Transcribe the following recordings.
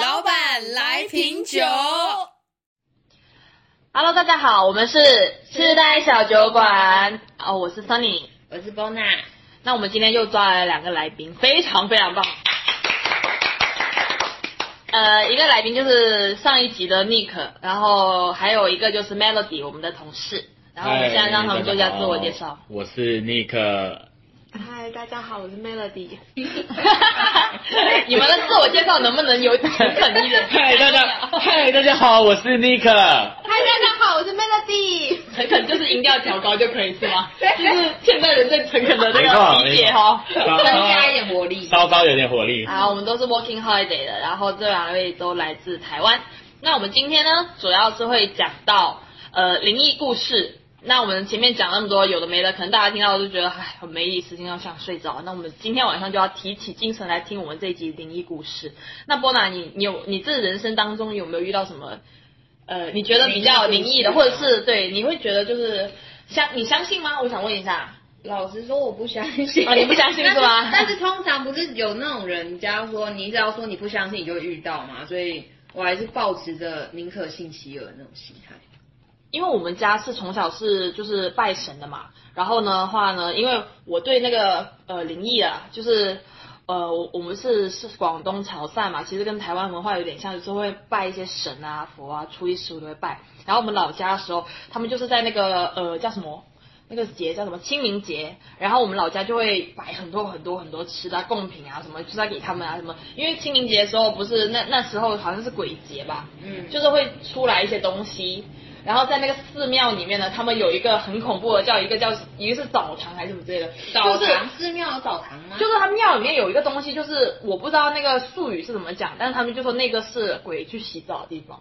老板来瓶酒。Hello，大家好，我们是痴呆小酒馆。哦，我是 Sunny。我是 Bona，那我们今天又抓来了两个来宾，非常非常棒。呃，一个来宾就是上一集的 Nick，然后还有一个就是 Melody，我们的同事。然后我们现在让他们做一下自我介绍。我是 Nick，嗨，大家好，我是 Melody。你们的自我介绍能不能有 诚恳一点？嗨大家，嗨大家好，我是 Nick。嗨，大家好，我是 Melody。诚恳就是音调调高就可以是吗？就是现在人对诚恳的那个理解哈。增加一点活力。稍稍有点活力。好，我们都是 Working Holiday 的，然后这两位都来自台湾。那我们今天呢，主要是会讲到呃灵异故事。那我们前面讲那么多有的没的，可能大家听到就觉得唉很没意思，听到想睡着。那我们今天晚上就要提起精神来听我们这一集灵异故事。那波娜，你你有你这人生当中有没有遇到什么呃你觉得比较灵异的，或者是对你会觉得就是相你相信吗？我想问一下。老实说，我不相信。啊你不相信是吧但是 但是通常不是有那种人家说，你只要说你不相信，你就会遇到嘛。所以我还是保持着宁可信其有的那种心态。因为我们家是从小是就是拜神的嘛，然后呢话呢，因为我对那个呃灵异啊，就是呃我我们是是广东潮汕嘛，其实跟台湾文化有点像，就是会拜一些神啊佛啊，初一十五都会拜。然后我们老家的时候，他们就是在那个呃叫什么？那个节叫什么清明节，然后我们老家就会摆很多很多很多吃的啊贡品啊什么，就在给他们啊什么，因为清明节的时候不是那那时候好像是鬼节吧，嗯就是会出来一些东西，然后在那个寺庙里面呢，他们有一个很恐怖的，叫一个叫一个是澡堂还是什么之类的，澡堂寺庙有澡堂吗？就是他庙里面有一个东西，就是我不知道那个术语是怎么讲，但是他们就说那个是鬼去洗澡的地方。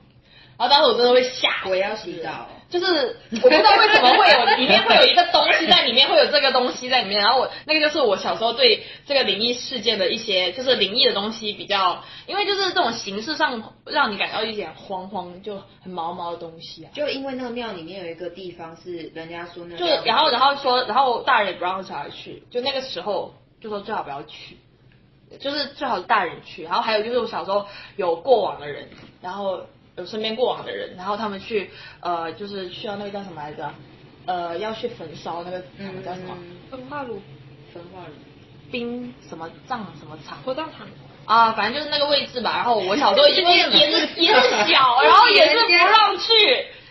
然后当时我真的会吓我也要洗澡就是我不知道为什么会有里面会有一个东西在里面，会有这个东西在里面。然后我那个就是我小时候对这个灵异事件的一些，就是灵异的东西比较，因为就是这种形式上让你感到一点慌慌，就很毛毛的东西啊。就因为那个庙里面有一个地方是人家说那个就然后然后说，然后大人也不让小孩去，就那个时候就说最好不要去，就是最好是大人去。然后还有就是我小时候有过往的人，然后有身边过往的人，然后他们去呃就是去到那个叫什么来着？呃，要去焚烧那个那个叫什么焚化炉、焚化炉。冰什么葬什么场火葬场。啊，反正就是那个位置吧。然后我小时候因为 也是也是小，然后也是不让去，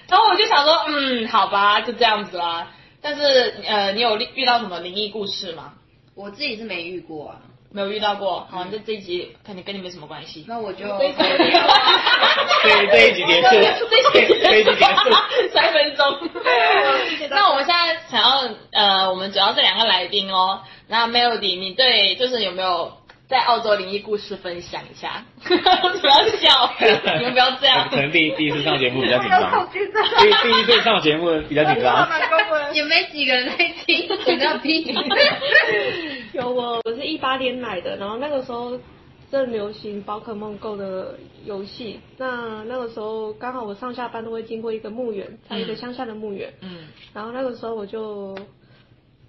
然后我就想说，嗯，好吧，就这样子啦。但是呃，你有遇到什么灵异故事吗？我自己是没遇过啊，没有遇到过。好，那这一集肯定跟你没什么关系。那我就这 这一集结束，这一集结束。三分钟。那我们现在想要呃，我们主要是两个来宾哦。那 Melody，你对就是有没有在澳洲灵异故事分享一下？不要笑，你们不要这样可。能第第一次上节目比较紧张，第第一次上节目比较紧张。也没几个人在听，听到听。有我，我是一八年买的，然后那个时候正流行宝可梦 Go 的游戏。那那个时候刚好我上下班都会经过一个墓园，在一个乡下的墓园。嗯然后那个时候我就，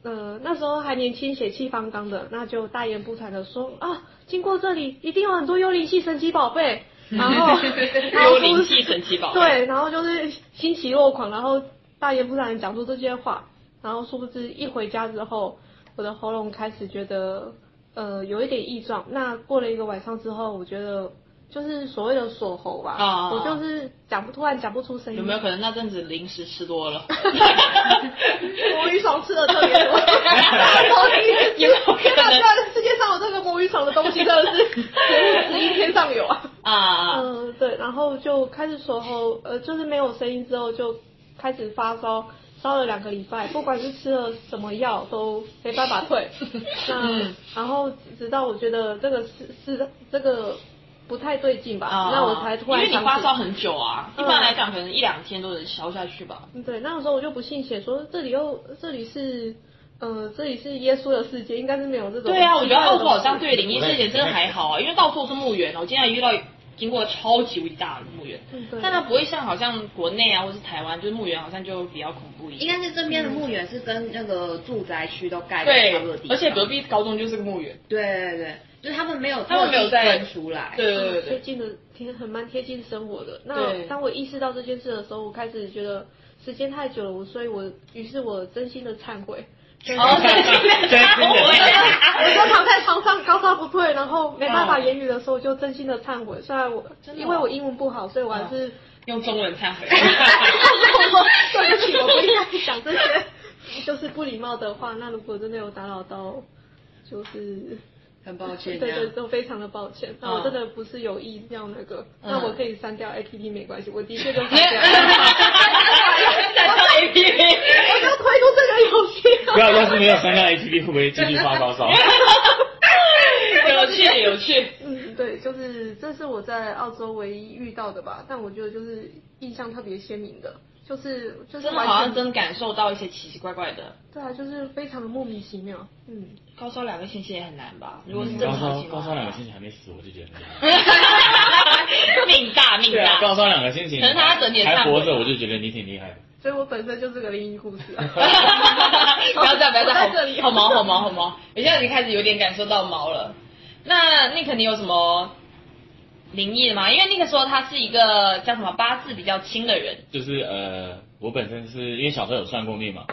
呃，那时候还年轻，血气方刚的，那就大言不惭的说啊，经过这里一定有很多幽灵系神奇宝贝。然后，然后幽灵系神奇宝贝对，然后就是欣喜若狂，然后大言不惭的讲出这些话，然后殊不知一回家之后，我的喉咙开始觉得呃有一点异状。那过了一个晚上之后，我觉得就是所谓的锁喉吧，啊我就是讲不突然讲不出声音。有没有可能那阵子零食吃多了？魔芋爽吃的特别多，天哪！能居然世界上有这个魔芋爽的东西，真的是 十一天上有啊。啊？嗯，对，然后就开始锁喉，呃，就是没有声音之后就开始发烧，烧了两个礼拜，不管是吃了什么药都没办法退。那嗯然后直到我觉得这个是是这个不太对劲吧，啊那我才突然因为你发烧很久啊，一嗯般来讲可能一两天都能消下去吧。对，那个时候我就不信邪，说这里又这里是。呃，这里是耶稣的世界，应该是没有这种。对啊，我觉得澳洲好像对。灵异事件真的还好啊，因为到处是墓园哦。我今天还遇到经过超级无敌大的墓园，但它不会像好像国内啊或是台湾，就是墓园好像就比较恐怖一点应。该是这边的墓园是跟那个住宅区都盖在差不多的地，方。而且隔壁高中就是个墓园。对对对，就是他们没有他们没有在分出来。对对对对，贴近的贴很蛮贴近生活的。那当我意识到这件事的时候，我开始觉得时间太久了，我所以我于是我真心的忏悔。真心的我就躺在床上高烧不退，然后没办法言语的时候，我就真心的忏悔。虽然我因为我英文不好，所以我还是用中文忏悔。对不起，我不应该讲这些就是不礼貌的话。那如果真的有打扰到，就是很抱歉，对对，都非常的抱歉。那我嗯真的不是有意要那个，嗯那我可以删掉 A P P 没关系，我的确就删掉。再上 A P P，我就推出这个游戏了。不要，要是没有三个 ATP，会不会继续发高烧？有趣有趣。嗯，对，就是这是我在澳洲唯一遇到的吧，但我觉得就是印象特别鲜明的，就是就是真的好像真感受到一些奇奇怪怪的。对啊，就是非常的莫名其妙，嗯，高烧两个星期也很难吧？如果是嗯正高烧高常情况烧两个星期还没死，我就觉得。命大命大。高烧两个星期，可能他整体也忏悔还活着，我就觉得你挺厉害的。所以我本身就是个灵异故事啊。不要这样，不要这样，好 好毛好毛好毛。我现在已经开始有点感受到毛了。那 Nick，你有什么灵异的吗？因为 Nick 说他是一个叫什么八字比较轻的人。就是呃，我本身是因为小时候有算过命嘛，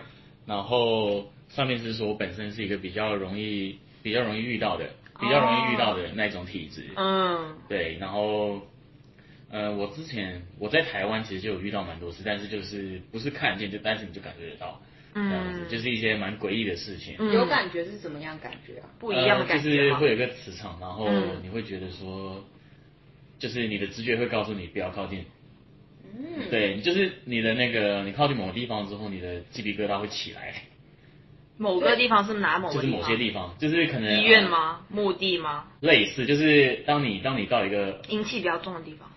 然后上面是说我本身是一个比较容易比较容易遇到的，比较容易遇到的那种体质。嗯对，然后呃，我之前我在台湾其实就有遇到蛮多次，但是就是不是看见就，但是你就感觉得到，这样子，嗯，就是一些蛮诡异的事情。嗯有感觉是怎么样感觉啊？不一样的感呃，就是会有一个磁场，然后嗯你会觉得说，就是你的直觉会告诉你不要靠近。嗯，对，就是你的那个，你靠近某个地方之后，你的鸡皮疙瘩会起来，某个地方是哪某就是个地方？某些地方，就是可能医院？吗？墓地吗？类似，就是当你当你到一个阴气比较重的地方。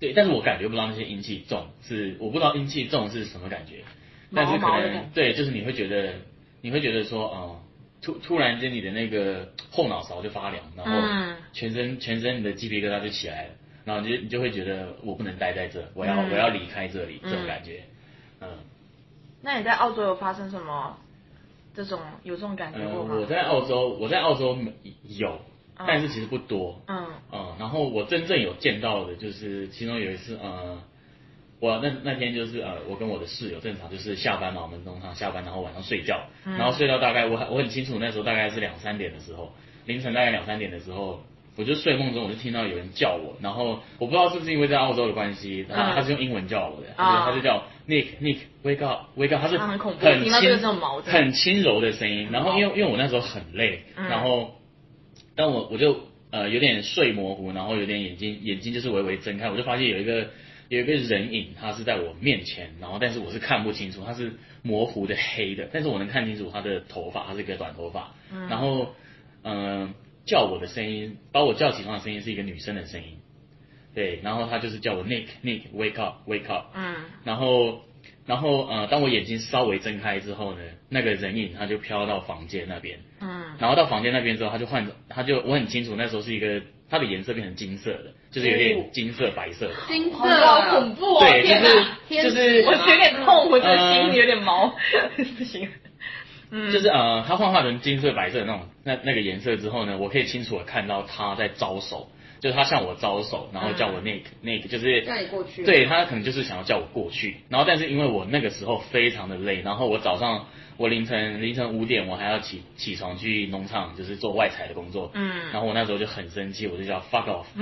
对，但是我感觉不到那些阴气重，是我不知道阴气重是什么感觉，但是可能对，就是你会觉得你会觉得说，哦、突突然间你的那个后脑勺就发凉，然后嗯。全身全身你的鸡皮疙瘩就起来了，然后你就你就会觉得我不能待在这，我要、嗯。我要离开这里，这种嗯。感觉，嗯。那你在澳洲有发生什么这种有这种感觉吗？我在澳洲，我在澳洲有，嗯但是其实不多。嗯。嗯，然后我真正有见到的，就是其中有一次，呃，我那那天就是呃，我跟我的室友正常就是下班嘛，我们通常下班然后晚上睡觉，嗯。然后睡到大概我很我很清楚那时候大概是两三点的时候，凌晨大概两三点的时候。我就睡梦中，我就听到有人叫我，然后我不知道是不是因为在澳洲的关系，他、是用英文叫我的，啊。他就叫 Nick Nick wake up wake up，他是很轻很轻柔的声音，然后因为因为我那时候很累，嗯。然后但我我就呃有点睡模糊，然后有点眼睛眼睛就是微微睁开，我就发现有一个有一个人影，他是在我面前，然后但是我是看不清楚，他是模糊的黑的，但是我能看清楚他的头发，他是一个短头发，嗯。然后嗯、呃叫我的声音，把我叫起床的声音是一个女生的声音，对，然后他就是叫我 Nick Nick wake up wake up，嗯。然后，然后呃，当我眼睛稍微睁开之后呢，那个人影他就飘到房间那边，嗯然后到房间那边之后，他就换，他就我很清楚那时候是一个它的颜色变成金色的，就是有点金色白色，金色好恐怖哦！对，就是天就是我有点痛，我的心里有点毛，不 行。嗯，就是呃，他幻化成金色、白色的那种那那个颜色之后呢，我可以清楚的看到他在招手，就是他向我招手，然后叫我 Nick、Nick，就是叫你过去。对他可能就是想要叫我过去，然后但是因为我那个时候非常的累，然后我早上我凌晨凌晨五点我还要起起床去农场，就是做外采的工作，嗯。然后我那时候就很生气，我就叫 fuck off，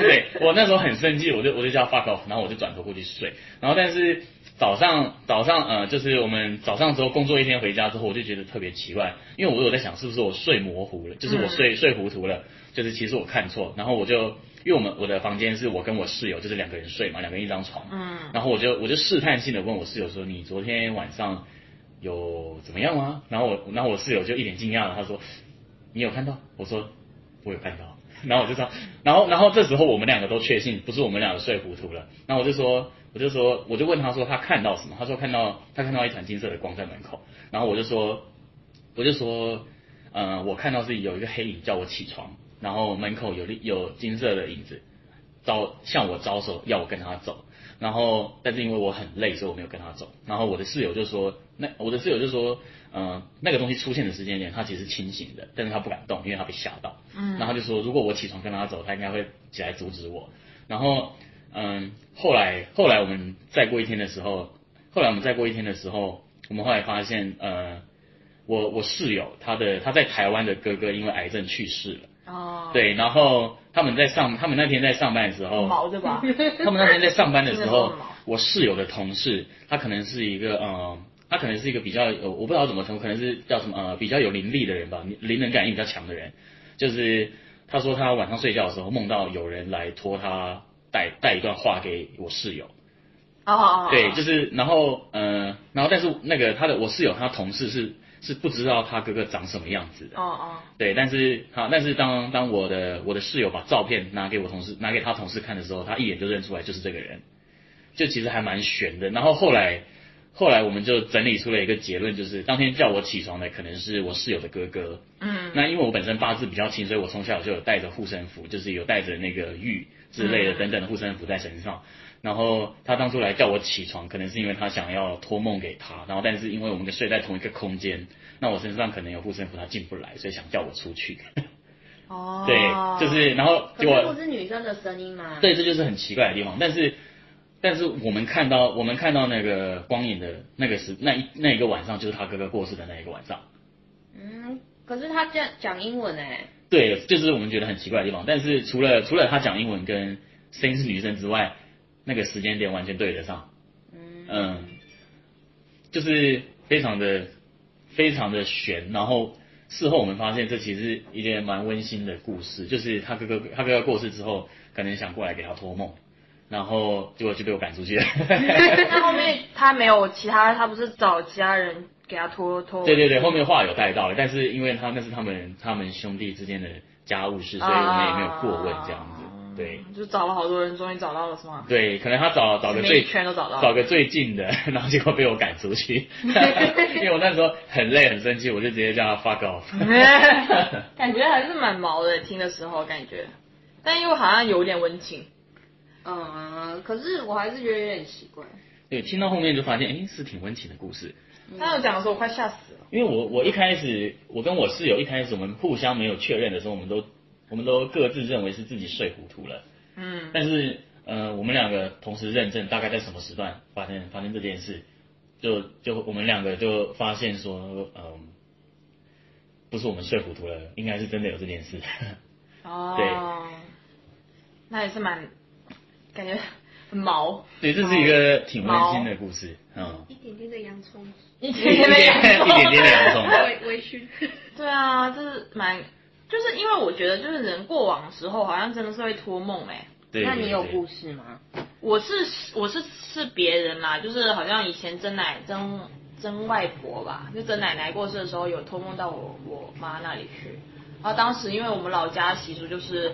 对我那时候很生气，我就我就叫 fuck off，然后我就转头过去睡。然后但是早上早上呃，就是我们早上之后工作一天回家之后，我就觉得特别奇怪，因为我有在想是不是我睡模糊了，就是我睡、睡糊涂了，就是其实我看错。然后我就因为我们我的房间是我跟我室友就是两个人睡嘛，两个人一张床，嗯然后我就我就试探性的问我室友说，你昨天晚上有怎么样吗？然后我然后我室友就一脸惊讶了，他说你有看到？我说我有看到。然后我就说，然后然后这时候我们两个都确信不是我们两个睡糊涂了。然后我就说，我就说，我就问他说他看到什么？他说看到他看到一团金色的光在门口。然后我就说，我就说，呃，我看到是有一个黑影叫我起床，然后门口有有金色的影子招向我招手，要我跟他走。然后但是因为我很累，所以我没有跟他走。然后我的室友就说，那我的室友就说，嗯、那个东西出现的时间点，他其实清醒的，但是他不敢动，因为他被吓到。嗯，然后就说，如果我起床跟他走，他应该会起来阻止我。然后，嗯，后来后来我们再过一天的时候，后来我们再过一天的时候，我们后来发现，呃，我我室友他的他在台湾的哥哥因为癌症去世了。哦，对，然后他们在上，他们那天在上班的时候，毛对吧？他们那天在上班的时候 我室友的同事，他可能是一个呃，他可能是一个比较有，我不知道怎么称呼，可能是叫什么呃，比较有灵力的人吧，灵能感应比较强的人。就是他说他晚上睡觉的时候梦到有人来托他带带一段话给我室友，哦哦，哦对，就是然后呃，然后但是那个他的我室友他同事是是不知道他哥哥长什么样子的，哦哦，对，但是好，但是当当我的我的室友把照片拿给我同事拿给他同事看的时候，他一眼就认出来就是这个人，就其实还蛮悬的。然后后来后来我们就整理出了一个结论，就是当天叫我起床的可能是我室友的哥哥。嗯，那因为我本身八字比较轻，所以我从小就有带着护身符，就是有带着那个玉之类的等等的护身符在身上。然后他当初来叫我起床，可能是因为他想要托梦给他，然后但是因为我们睡在同一个空间，那我身上可能有护身符，他进不来，所以想叫我出去。哦，对，就是然后结可是不是女生的声音吗？，对，这就是很奇怪的地方。但是但是我们看到我们看到那个光影的那个时那一那一个晚上，就是他哥哥过世的那一个晚上。嗯，可是他讲讲英文哎，对，就是我们觉得很奇怪的地方。但是除了除了他讲英文跟声音是女生之外，那个时间点完全对得上。嗯嗯，就是非常的非常的悬。然后事后我们发现，这其实一件蛮温馨的故事。就是他哥哥他哥哥过世之后，可能想过来给他托梦，然后结果就被我赶出去了。那后面他没有其他，他不是找其他人给他拖拖？对对对，后面话有带到了，但是因为他那是他们他们兄弟之间的家务事，所以我们也没有过问这样子。对就找了好多人，终于找到了是吗？对，可能他找找个每最一圈都找到了找个最近的，然后结果被我赶出去，因为我那时候很累很生气，我就直接叫他 fuck off。感觉还是蛮毛的，听的时候感觉，但又好像有点温情。嗯，可是我还是觉得有点奇怪。对，听到后面就发现，哎，是挺温情的故事。他有讲的时候，我快吓死了。因为我我一开始我跟我室友一开始我们互相没有确认的时候，我们都我们都各自认为是自己睡糊涂了。嗯，但是呃，我们两个同时认证，大概在什么时段发生发生这件事，就就我们两个就发现说，嗯、不是我们睡糊涂了，应该是真的有这件事。哦，对，那也是蛮感觉很毛，对，这是一个挺温馨的故事，嗯，一点点的洋葱，一点点点一点点的洋葱，微微醺。对啊，这是蛮，就是因为我觉得就是人过往的时候，好像真的是会托梦哎、对，那你有故事吗？我是我是是别人啦，就是好像以前曾奶曾曾外婆吧，就曾奶奶过世的时候有托梦到我我妈那里去，然后当时因为我们老家习俗就是，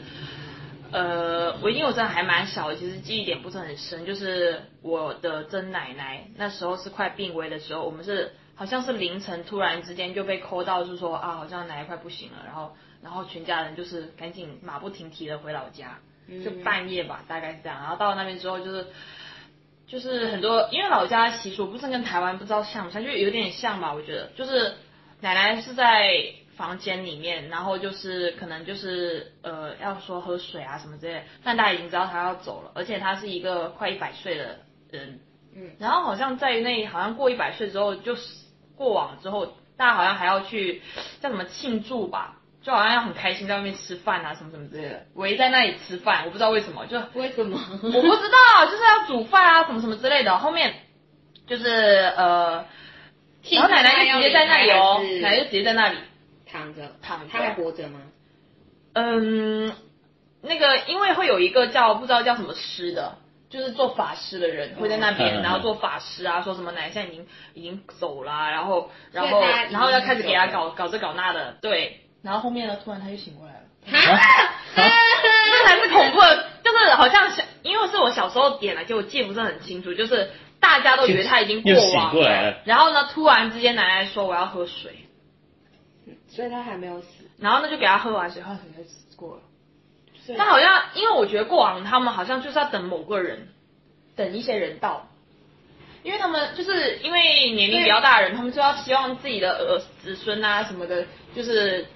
呃，我因为我真的还蛮小的，其实记忆点不是很深，就是我的曾奶奶那时候是快病危的时候，我们是好像是凌晨突然之间就被抠到，就说啊好像奶奶快不行了，然后然后全家人就是赶紧马不停蹄的回老家。就半夜吧，大概是这样。然后到那边之后，就是就是很多，因为老家习俗不是跟台湾不知道像不像，就有点像吧。我觉得就是奶奶是在房间里面，然后就是可能就是呃要说喝水啊什么之类的，但大家已经知道她要走了，而且她是一个快一百岁的人，嗯然后好像在那好像过一百岁之后，就是过往之后，大家好像还要去叫什么庆祝吧。就好像要很开心在外面吃饭啊，什么什么之类的，围在那里吃饭，我不知道为什么，就为什么？我不知道，就是要煮饭啊，什么什么之类的。后面就是呃，然后奶奶就直接在那里哦，奶奶就直接在那里。躺着，躺着他还活着吗？嗯，那个因为会有一个叫不知道叫什么师的，就是做法师的人会在那边，嗯然后做法师啊，说什么奶奶现在已经已经走啦、然后然后然后要开始给他搞搞这搞那的，对。然后后面呢，突然他就醒过来了。啊？这才是恐怖的，就是好像小，因为是我小时候点了，结果记不是很清楚，就是大家都以为他已经过又醒往过来了。然后呢，突然之间奶奶说我要喝水，所以他还没有死。然后呢就给他喝完水，他可能就死过了。所以。但好像因为我觉得过往他们好像就是要等某个人，等一些人到，因为他们就是因为年龄比较大的人，他们就要希望自己的儿子孙啊什么的，就是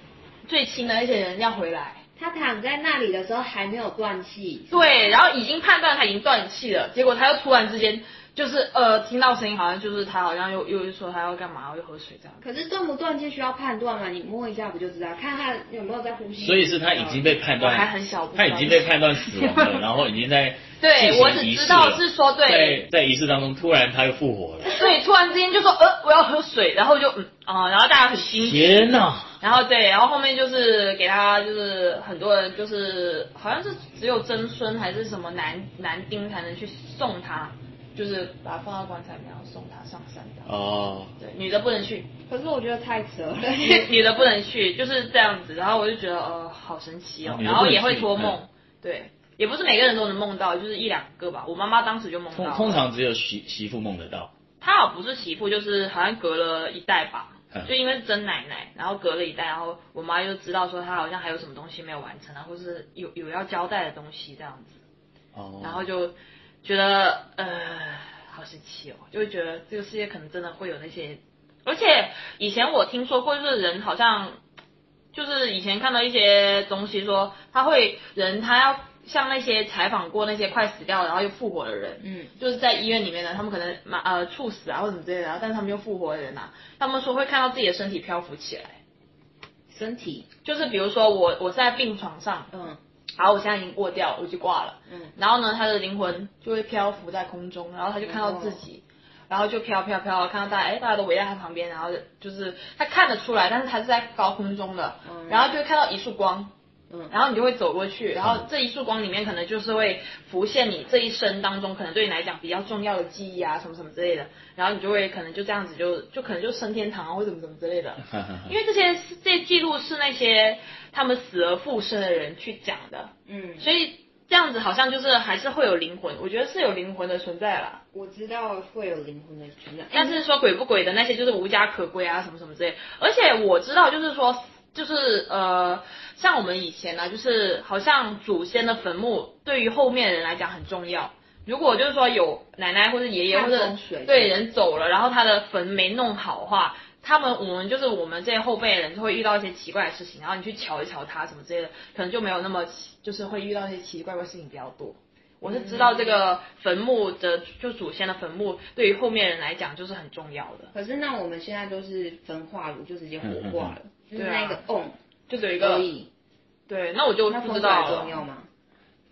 最亲的那些人要回来。他躺在那里的时候还没有断气，对，然后已经判断他已经断气了，结果他又突然之间就是呃听到声音，好像就是他好像又又说他要干嘛，又喝水这样。可是断不断气需要判断嘛？你摸一下不就知道？看他有没有在呼吸。所以是他已经被判断，还很小他已经被判断死亡了，然后已经在对 进行我只知道是说对在在仪式当中突然他又复活了，对，突然之间就说呃我要喝水，然后就嗯啊、然后大家很惊喜。天呐！然后对，然后后面就是给他，就是很多人就是好像是只有曾孙还是什么男男丁才能去送他，就是把他放到棺材里面，然后送他上山的。哦，对，女的不能去，可是我觉得太扯了。女 女的不能去，就是这样子。然后我就觉得呃好神奇哦。然后也会托梦。嗯，对，也不是每个人都能梦到，就是一两个吧。我妈妈当时就梦到通，通常只有媳媳妇梦得到，她好像不是媳妇，就是好像隔了一代吧。嗯，就因为是真奶奶，然后隔了一代，然后我妈就知道说她好像还有什么东西没有完成啊，或是有有要交代的东西这样子，哦，然后就觉得呃好神奇哦，就会觉得这个世界可能真的会有那些，而且以前我听说过，就是人好像就是以前看到一些东西说他会人他要像那些采访过那些快死掉然后又复活的人，嗯，就是在医院里面的，他们可能马呃猝死啊或者什么之类的，然后但是他们又复活的人啊，他们说会看到自己的身体漂浮起来，身体，就是比如说我我在病床上，嗯然后我现在已经过掉了，我就挂了，嗯，然后呢，他的灵魂就会漂浮在空中，然后他就看到自己，然后就飘飘飘，看到大家，哎，大家都围在他旁边，然后就是他看得出来，但是他是在高空中的，嗯然后就会看到一束光，嗯。然后你就会走过去，然后这一束光里面可能就是会浮现你这一生当中可能对你来讲比较重要的记忆啊，什么什么之类的，然后你就会可能就这样子就就可能就升天堂啊，或者怎么怎么之类的，因为这些这些记录是那些他们死而复生的人去讲的，嗯，所以这样子好像就是还是会有灵魂，我觉得是有灵魂的存在啦。我知道会有灵魂的存在，但是说鬼不鬼的那些就是无家可归啊，什么什么之类。而且我知道，就是说，就是呃，像我们以前呢、就是好像祖先的坟墓对于后面的人来讲很重要。如果就是说有奶奶或者爷爷或者对人走了，然后他的坟没弄好的话，他们我们就是我们这些后辈的人就会遇到一些奇怪的事情，然后你去瞧一瞧他什么之类的，可能就没有那么就是会遇到一些奇奇怪怪的事情比较多。我是知道这个坟墓的，就祖先的坟墓对于后面人来讲就是很重要的，可是那我们现在都是焚化炉，就直接火化了，就是对啊。那个瓮就有一个。对，那我就那不知道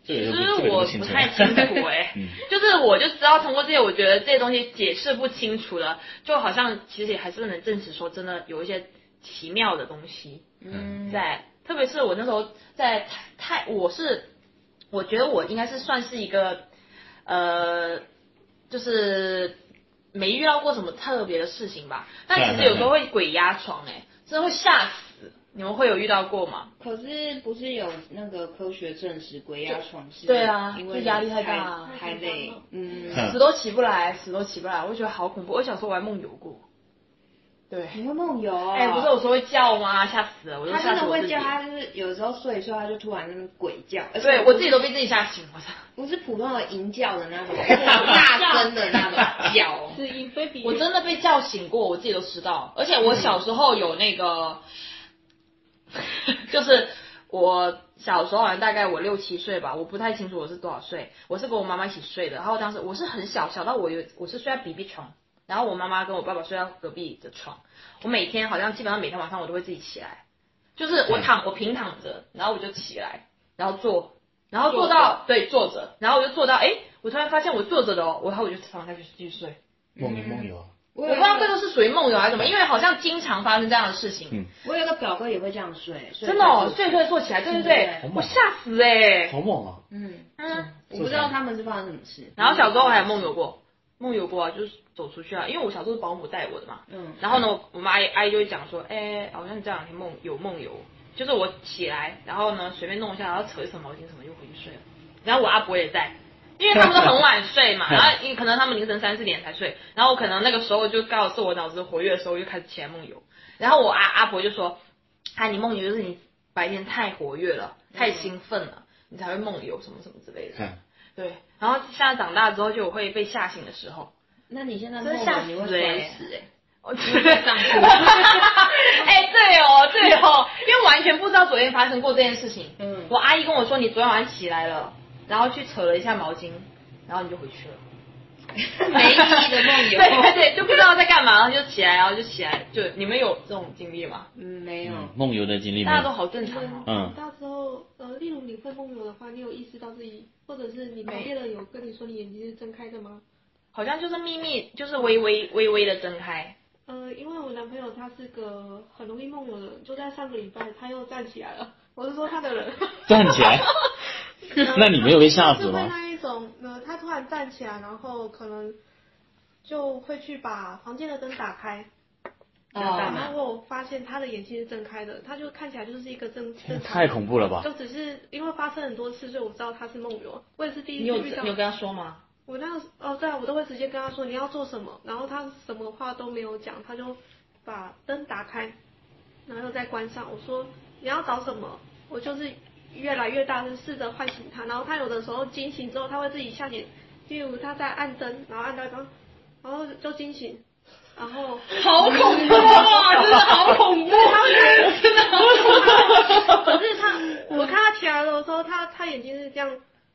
其实我不太清楚哎、嗯。就是我就知道通过这些，我觉得这些东西解释不清楚的，就好像其实也还是能证实说真的有一些奇妙的东西嗯，在，特别是我那时候在泰泰，我是我觉得我应该是算是一个呃，就是没遇到过什么特别的事情吧，但其实有时候会鬼压床哎、真的会吓死。你们会有遇到过吗？可是不是有那个科学证实鬼压床是？对啊因为压力太大啊太累，嗯，嗯死都起不来，死都起不来，我觉得好恐怖。我小时候我还梦游过，对，你会梦游？哎、不是我说会叫吗？吓死了，我就他吓死我自己真的会叫，。他就是有时候睡一睡，他就突然那种鬼叫，而且对我自己都被自己吓醒，我操！不是普通的吟叫的那种，大声的那种叫。是以非比我真的被叫醒过，我自己都知道。而且我小时候有那个，就是我小时候好像大概我六七岁吧，我不太清楚我是多少岁。我是跟我妈妈一起睡的，然后当时我是很小，小到我有我是睡在 BB 床，然后我妈妈跟我爸爸睡到隔壁的床。我每天好像基本上每天晚上我都会自己起来，就是我躺我平躺着，然后我就起来，然后坐，然后坐到对坐着，然后我就坐到哎，我突然发现我坐着的哦，然后我就躺下去继续睡。梦游梦游啊，我我不知道这个是属于梦游还是什么，因为好像经常发生这样的事情。嗯我有个表哥也会这样睡，真的哦，睡睡睡坐起来，对对对对，我吓死哎、好猛啊！嗯，嗯，我不知道他们是发生什么事。然后小时候还有梦游过，梦游过啊，就是走出去啊，因为我小时候是保姆带我的嘛。嗯，然后呢，我妈阿姨就会讲说，哎、好像你这两天梦有梦游，就是我起来，然后呢随便弄一下，然后扯一扯毛巾什么又回去睡了。然后我阿伯也在，因为他们都很晚睡嘛，然后因可能他们凌晨三四点才睡，然后可能那个时候就刚好是我脑子活跃的时候，就开始起来梦游。然后我阿阿伯就说，啊，你梦游就是你白天太活跃了，太兴奋了，你才会梦游什么什么之类的。看对，然后现在长大之后就有会被吓醒的时候。那你现在梦真吓游你会死欸摔死哎、我上去。哎、对哦，对哦，因为完全不知道昨天发生过这件事情。嗯我阿姨跟我说你昨天晚上起来了，然后去扯了一下毛巾，然后你就回去了。没意义的梦游。对对对，就不知道在干嘛，然后就起来，然后就起来。就你们有这种经历吗？嗯，没有。嗯梦游的经历？大家都好正常哦。嗯到时候，呃，例如你会梦游的话，你有意识到自己，或者是你旁边人有跟你说你眼睛是睁开的吗？好像就是秘密，就是微微微微的睁开。呃，因为我男朋友他是个很容易梦游的人，就在上个礼拜他又站起来了。我是说他的人站起来 那你没有被吓死是会吗？那一种，呃，他突然站起来，然后可能就会去把房间的灯打开。要哦干嘛？然后我发现他的眼睛是睁开的，他就看起来就是一个正正常太恐怖了吧就！只是因为发生很多次，所以我知道他是梦游。我也是第一次遇到你。有跟他说吗？我那个哦，对啊，我都会直接跟他说你要做什么，然后他什么话都没有讲，他就把灯打开，然后又再关上。我说你要找什么？我就是越来越大声试着唤醒他，然后他有的时候惊醒之后，他会自己下点，例如他在按灯，然后按到一半，然后就惊醒，然后 好恐怖啊！真的好恐怖，真的好恐怖。可是他，我看他起来的时候，他他眼睛是这样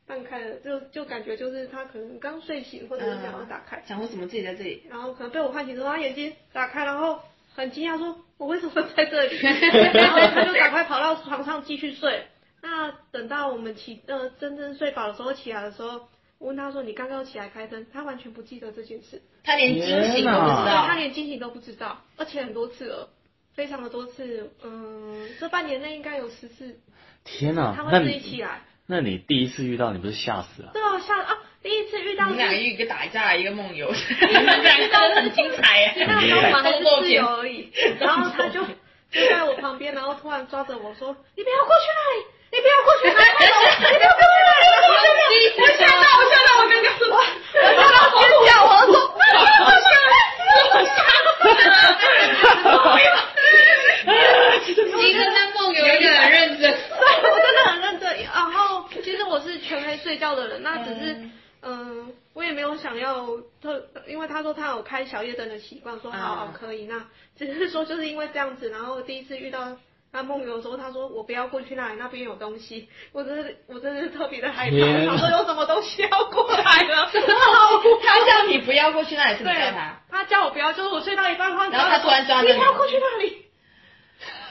半开的，就就感觉就是他可能刚睡醒，或者是想要打开。想说怎么自己在这里？然后可能被我唤醒之后，他眼睛打开，然后很惊讶说：“我为什么在这里？” 然后他就赶快跑到床上继续睡。那等到我们起呃真正睡饱的时候起来的时候，我问他说：“你刚刚起来开灯？”他完全不记得这件事，他连惊醒都不知道。他连惊醒都不知道，而且很多次了，非常的多次。嗯，这半年内应该有十次，天哪他，会自己起来。那你第一次遇到，你不是吓死了？对啊，吓啊！第一次遇到你们两个是一个打架，一个梦游，你们两个很精彩耶！那时候我们还是室动作片友而已，然后他就就在我旁边，然后突然抓着我说：“你不要过去那里，你不要过去那里，你不要过去那里，你不要过去那里。”我吓到，我吓到，我刚刚是我吓到尖叫，我说：“不要过去那里，我一个在梦游，一个很认真。我真的很认真。然后其实我是全黑睡觉的人，那只是嗯、我也没有想要特，因为他说他有开小夜灯的习惯，说好可以，那只是说就是因为这样子，然后第一次遇到。他梦游的时候，他说我不要过去那里，那边有东西。我真是，我真的是特别的害怕，天我想说有什么东西要过来了。他叫你不要过去那里，是你对叫他。，他叫我不要，就是我睡到一半，然后他突然抓着你你不要过去那里。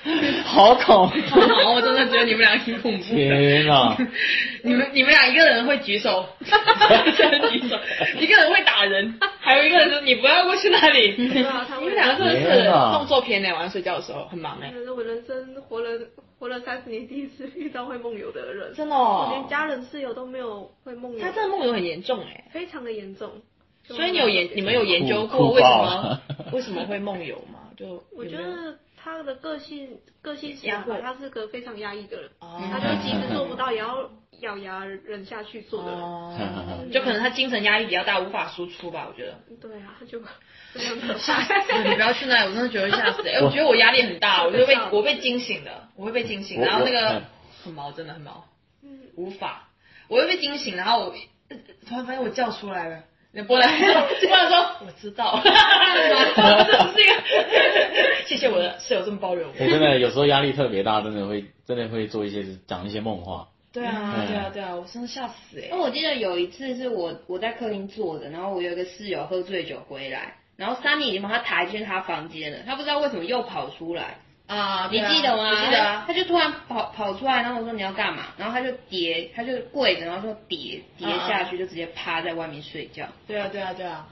好恐怖！哦，我真的觉得你们俩挺恐怖的。天哪！你们你们俩一个人会举手，举手，一个人会打人，还有一个人说你不要过去那里。你们两个真的是动作片呢，晚上睡觉的时候很忙哎。我人生活了活了三十年，第一次遇到会梦游的人，真的我连哦，家人室友都没有会梦游，他这个梦游很严重哎。非常的严重。所以你有研，你们有研究过为什么为什么会梦游吗？就我觉得他的个性个性使然吧，他是个非常压抑的人，哦他就即使做不到，也要咬牙忍下去做的人。哦，嗯就可能他精神压力比较大，无法输出吧，我觉得。对啊，就非常可怕。你不要去那里，我真的觉得会吓死。哎，我觉得我压力很大，我就被我被惊醒了，我会被惊醒，然后那个很毛，真的很毛，嗯，无法，我会被惊醒，然后我呃突然发现我叫出来了。那波兰，波兰 说我知道，这是一个，谢谢我的室友这么包容我我。真的有时候压力特别大，真的会真的会做一些讲一些梦话。对啊，嗯对啊，对啊，我真的吓死哎、那我记得有一次是我我在客厅坐着，然后我有一个室友喝醉酒回来，然后 Sunny 已经把他抬进他房间了，他不知道为什么又跑出来，啊，你记得吗？我记得啊他。就突然跑跑出来，然后我说你要干嘛？然后他就跌，他就跪着，然后说跌跌下去，就直接趴在外面睡觉。对啊，对啊，对啊。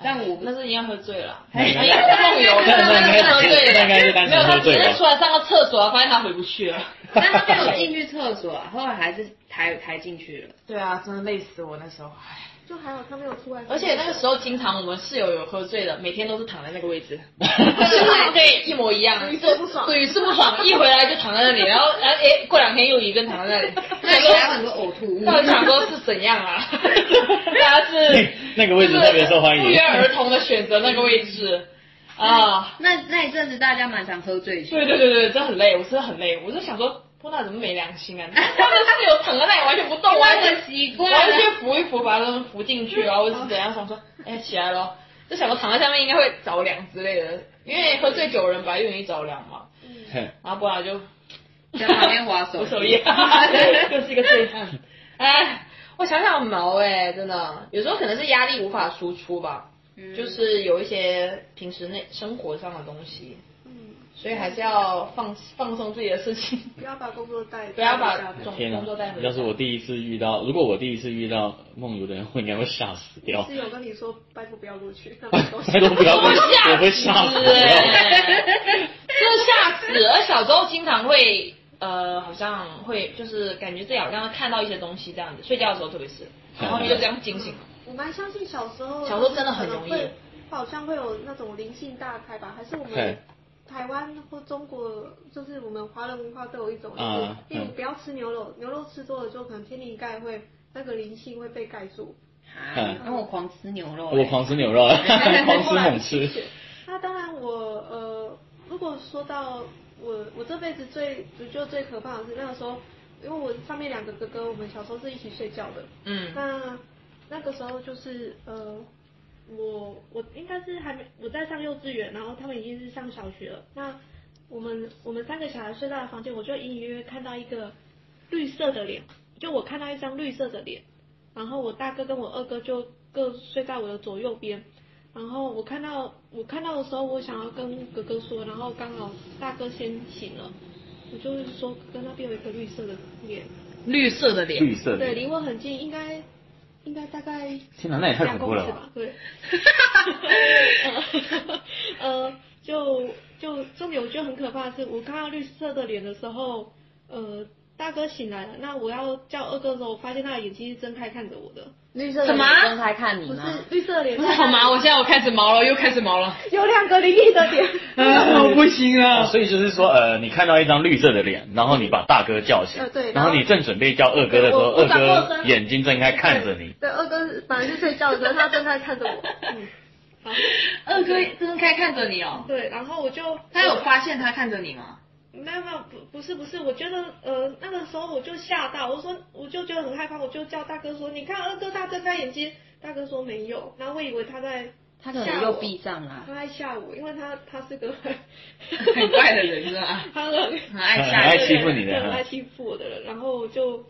但我那是应该喝醉了，那应该喝醉了，那应该是单没有，他只是出来上个厕所，发现他回不去了。但他没有进去厕所啊，后来还是抬抬进去了。对啊，真的累死我那时候，唉。就还好他没有出来。而且那个时候，经常我们室友有喝醉的，每天都是躺在那个位置，对对，一模一样，屡试不爽屡试不爽，一回来就躺在那里，然后然后哎，过两天又一个人躺在那里，那里还有很多呕吐物。到底想说是怎样啊？他是那个位置特别受欢迎不约而同的选择那个位置啊。那那一阵子大家蛮常喝醉酒。对对对对，真的很累，我真的很累，我就想说，波娜怎么没良心啊？他的室友躺在那里完全不动，那 完全习惯完。全扶一扶，把他们扶进去，然后或者是怎样，想说，哎、起来了，就想说躺在下面应该会着凉之类的，因为喝醉酒人本来就容易着凉嘛，嗯然后不然就在旁边划手手艺，又 是一个醉汉。哎，我想想毛哎、真的，有时候可能是压力无法输出吧，嗯。就是有一些平时那生活上的东西，嗯，所以还是要放放松自己的事情，不要把工作带，不要把工作带回！家。要是我第一次遇到，如果我第一次遇到梦游的人，我应该会吓死掉。是有跟你说，拜托不要录取，那种东西拜托不要录我我会吓死掉。哎真的吓死！而小时候经常会呃，好像会就是感觉自己好像看到一些东西这样子，睡觉的时候特别是，然后你就这样惊醒了。我蛮相信小时候，小时候真的很容易好像会有那种灵性大开吧，还是我嘿们台湾或中国，就是我们华人文化都有一种，就是啊例如嗯不要吃牛肉，牛肉吃多了之后，可能天灵盖会那个灵性会被盖住。啊，那我狂吃牛肉、我狂吃牛肉，狂吃猛吃。那 当然我，呃，如果说到我我这辈子最我觉得最可怕的是那个时候，因为我上面两个哥哥，我们小时候是一起睡觉的。嗯那那个时候就是呃，我我应该是还没我在上幼稚园，然后他们已经是上小学了。那我们我们三个小孩睡在房间，我就隐隐约约看到一个绿色的脸，就我看到一张绿色的脸，然后我大哥跟我二哥就各睡在我的左右边。然后我看到我看到的时候，我想要跟哥哥说，然后刚好大哥先醒了，我就是说哥哥那边有一个绿色的脸，绿色的脸，绿色的对，，离我很近，应该应该大概天哪，那也太两恐怖了吧？对。呃，就就重点，我觉得很可怕的是，我看到绿色的脸的时候，呃，大哥醒来了，那我要叫二哥的时候，我发现他的眼睛是睁开看着我的，绿色什么睁开看你不是？绿色脸，不是好吗？我现在我开始毛了，又开始毛了。有两个灵异的脸。啊，我不行啊，了。所以就是说，呃，你看到一张绿色的脸，然后你把大哥叫醒，呃对然后然后你正准备叫二哥的时候，二哥眼睛睁开看着你，对，二哥本来是睡觉的，时候他睁开看着我。嗯，好，二哥睁开看着你哦，对，然后我就他有发现他看着你吗？没有没有不不是不是，我觉得呃那个时候我就吓到，我说我就觉得很害怕，我就叫大哥说，你看二哥大睁开眼睛，大哥说没有，然后我以为他在他可能又闭上了，他在吓我，因为他他是个 很怪的人是吧？他很很爱很爱吓人。欺负你的对很爱欺负我的人，然后就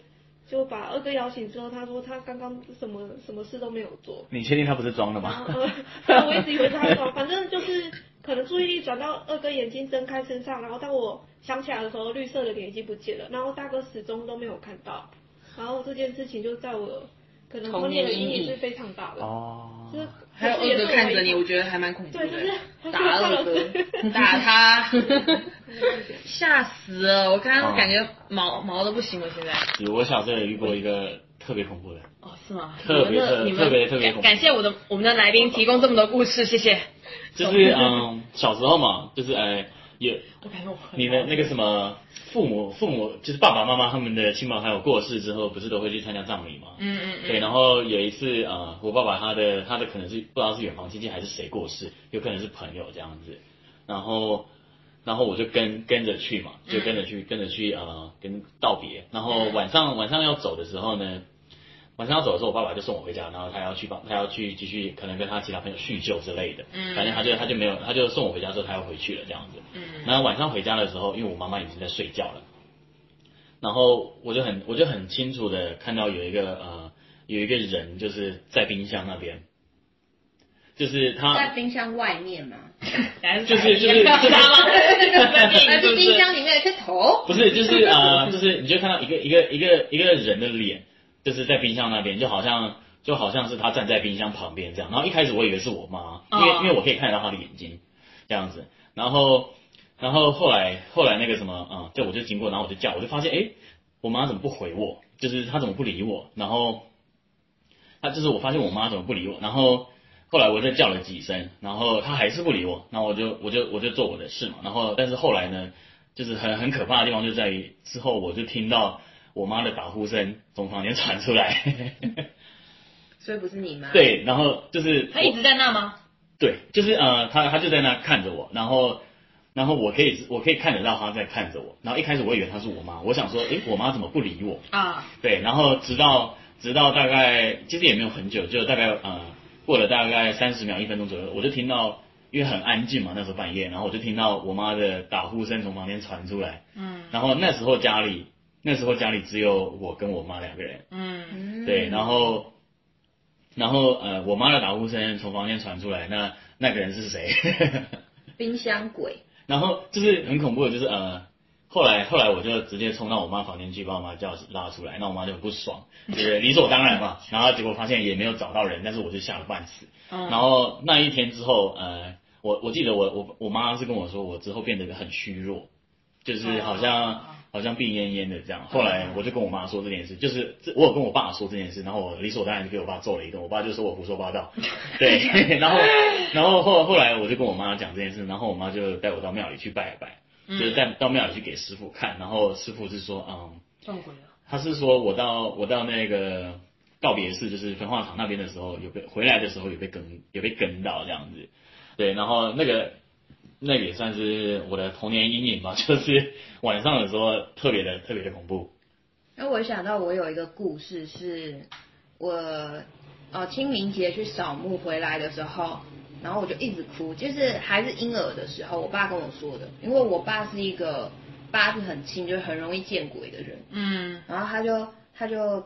就把二哥摇醒之后，他说他刚刚什么什么事都没有做，你确定他不是装的然吗？后呃，然后我一直以为是他装，反正就是可能注意力转到二哥眼睛睁开身上，然后当我想起来的时候，绿色的脸已经不见了，然后大哥始终都没有看到，然后这件事情就在我可能童年的阴影是非常大的，哦，就是还有二哥看着你，我觉得还蛮恐怖的。对，就是打二哥，打他，吓死了！我刚刚感觉毛毛的不行了，现在。有我小时候也遇过一个特别恐怖的，哦，是吗？特别特你们特别特别恐怖感感谢我的我们的来宾提供这么多故事，谢谢。就是嗯，小时候嘛，就是呃，有我感觉我很你的那个什么父母父母就是爸爸妈妈他们的亲朋好友过世之后，不是都会去参加葬礼吗？嗯嗯对，然后有一次呃，我爸爸他的他的可能是不知道是远房亲戚还是谁过世，有可能是朋友这样子，然后然后我就跟跟着去嘛，就跟着去、跟着去呃跟道别，然后晚上晚上要走的时候呢。晚上要走的时候，我爸爸就送我回家，然后他要去帮他要去继续可能跟他其他朋友叙旧之类的，嗯反正他就他就没有他就送我回家之后他要回去了这样子，嗯然后晚上回家的时候，因为我妈妈已经在睡觉了，然后我就很我就很清楚的看到有一个呃有一个人就是在冰箱那边，就是他在冰箱外面嘛，就是就是是他吗？还是冰箱里面的个头？不是就是呃就是你就看到一个一个一个一个人的脸，就是在冰箱那边，就好像就好像是他站在冰箱旁边这样，然后一开始我以为是我妈，因为哦。因为我可以看得到他的眼睛这样子，然后然后后来后来那个什么嗯，就我就经过，然后我就叫，我就发现诶，我妈怎么不回我？就是她怎么不理我？然后她就是我发现我妈怎么不理我，然后后来我就叫了几声，然后她还是不理我，然后我就我就我就做我的事嘛，然后但是后来呢，就是很很可怕的地方就在于之后我就听到我妈的打呼声从房间传出来，所以不是你吗？，对，然后就是他一直在那吗？对，就是呃，他他就在那看着我，然后然后我可以我可以看得到他在看着我，然后一开始我以为他是我妈，我想说，诶，我妈怎么不理我？啊，对，然后直到直到大概其实也没有很久，就大概呃过了大概三十秒一分钟左右，我就听到因为很安静嘛，那时候半夜，然后我就听到我妈的打呼声从房间传出来，嗯然后那时候家里那时候家里只有我跟我妈两个人，嗯嗯对，然后然后呃我妈的打呼声从房间传出来，那那个人是谁？冰箱鬼，然后就是很恐怖的，就是呃，后来后来我就直接冲到我妈房间去把我妈叫拉出来，那我妈就很不爽，就是理所当然嘛。然后结果发现也没有找到人，但是我就吓了半死。嗯，然后那一天之后，呃，我我记得我我我妈是跟我说，我之后变得很虚弱，就是好像、哦好像病恹恹的这样。后来我就跟我妈说这件事，就是这我有跟我爸说这件事，然后我理所当然就给我爸揍了一顿，我爸就说我胡说八道，对，然后然后后后来我就跟我妈讲这件事，然后我妈就带我到庙里去拜一拜，就是带到庙里去给师傅看，然后师傅是说，嗯，撞鬼了，他是说我到我到那个告别式，就是焚化厂那边的时候，有被回来的时候有被跟有被跟到这样子，对，然后那个那也算是我的童年阴影吧，就是晚上的时候特别的特别的恐怖。因为我想到我有一个故事是，我呃清明节去扫墓回来的时候，然后我就一直哭，就是还是婴儿的时候，我爸跟我说的，因为我爸是一个八字很轻，就是很容易见鬼的人，嗯。然后他就他就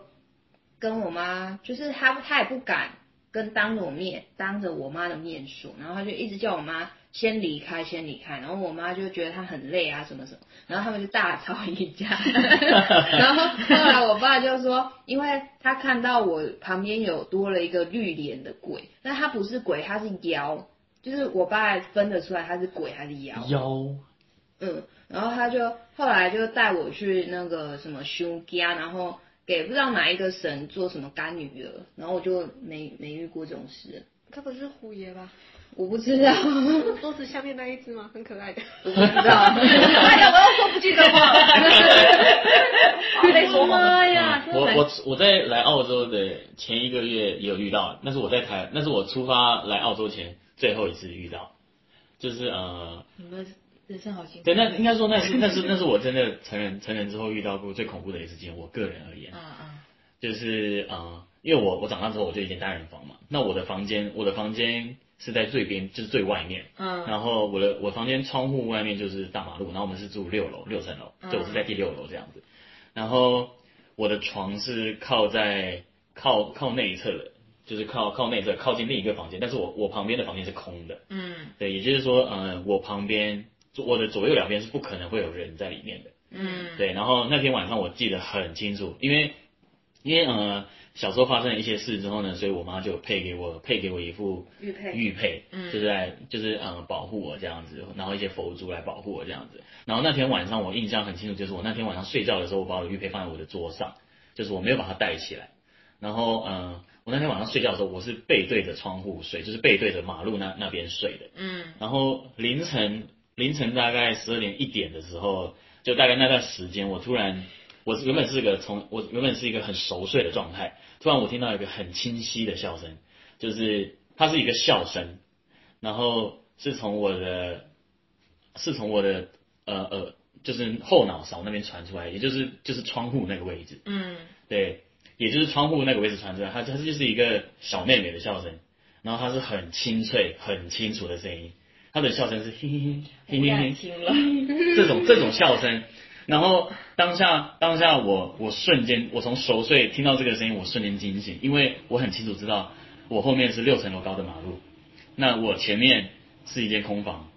跟我妈，就是他他也不敢跟当着我面当着我妈的面说，然后他就一直叫我妈先离开，先离开，然后我妈就觉得他很累啊什么什么，然后他们就大吵一架，然后后来我爸就说，因为他看到我旁边有多了一个绿脸的鬼，但他不是鬼，他是妖，就是我爸分得出来他是鬼还是妖。妖嗯，然后他就后来就带我去那个什么修家，然后给不知道哪一个神做什么干女儿，然后我就没没遇过这种事，他不是虎爷吧？我不知道，桌子下面那一只吗？很可爱的。我不知道，哎呀，我要说不记得话，被说妈呀，我我我在来澳洲的前一个月也有遇到，那是我在台，那是我出发来澳洲前最后一次遇到，就是呃，你们人生好辛苦，对，那应该说那是那是那是我真的成人成人之后遇到过最恐怖的一次经验，我个人而言。啊啊。就是呃，因为我我长大之后我就一间单人房嘛，那我的房间我的房间是在最边，就是最外面，嗯。然后我的我房间窗户外面就是大马路，然后我们是住六楼六层楼，嗯。就我是在第六楼这样子，然后我的床是靠在靠靠那一侧的，就是靠靠内侧靠近另一个房间，但是我我旁边的房间是空的，嗯。对，也就是说呃我旁边我的左右两边是不可能会有人在里面的。嗯，对，然后那天晚上我记得很清楚，因为因为呃小时候发生了一些事之后呢，所以我妈就配给我配给我一副玉佩玉佩，嗯就是在就是呃保护我这样子，然后一些佛珠来保护我这样子。然后那天晚上我印象很清楚，就是我那天晚上睡觉的时候，我把我的玉佩放在我的桌上，就是我没有把它戴起来。然后嗯我那天晚上睡觉的时候，我是背对着窗户睡，就是背对着马路那那边睡的。嗯然后凌晨凌晨大概十二点一点的时候，就大概那段时间，我突然，我原本是个从我原本是一个很熟睡的状态，突然我听到一个很清晰的笑声，就是它是一个笑声，然后是从我的是从我的呃呃就是后脑勺那边传出来，也就是就是窗户那个位置，嗯。对，也就是窗户那个位置传出来，它它就是一个小妹妹的笑声，然后它是很清脆、很清楚的声音，她的笑声是嘿嘿嘿嘿嘿嘿听了，这种这种笑声，然后当下当下我我瞬间我从熟睡听到这个声音，我瞬间惊醒，因为我很清楚知道我后面是六层楼高的马路，那我前面是一间空房，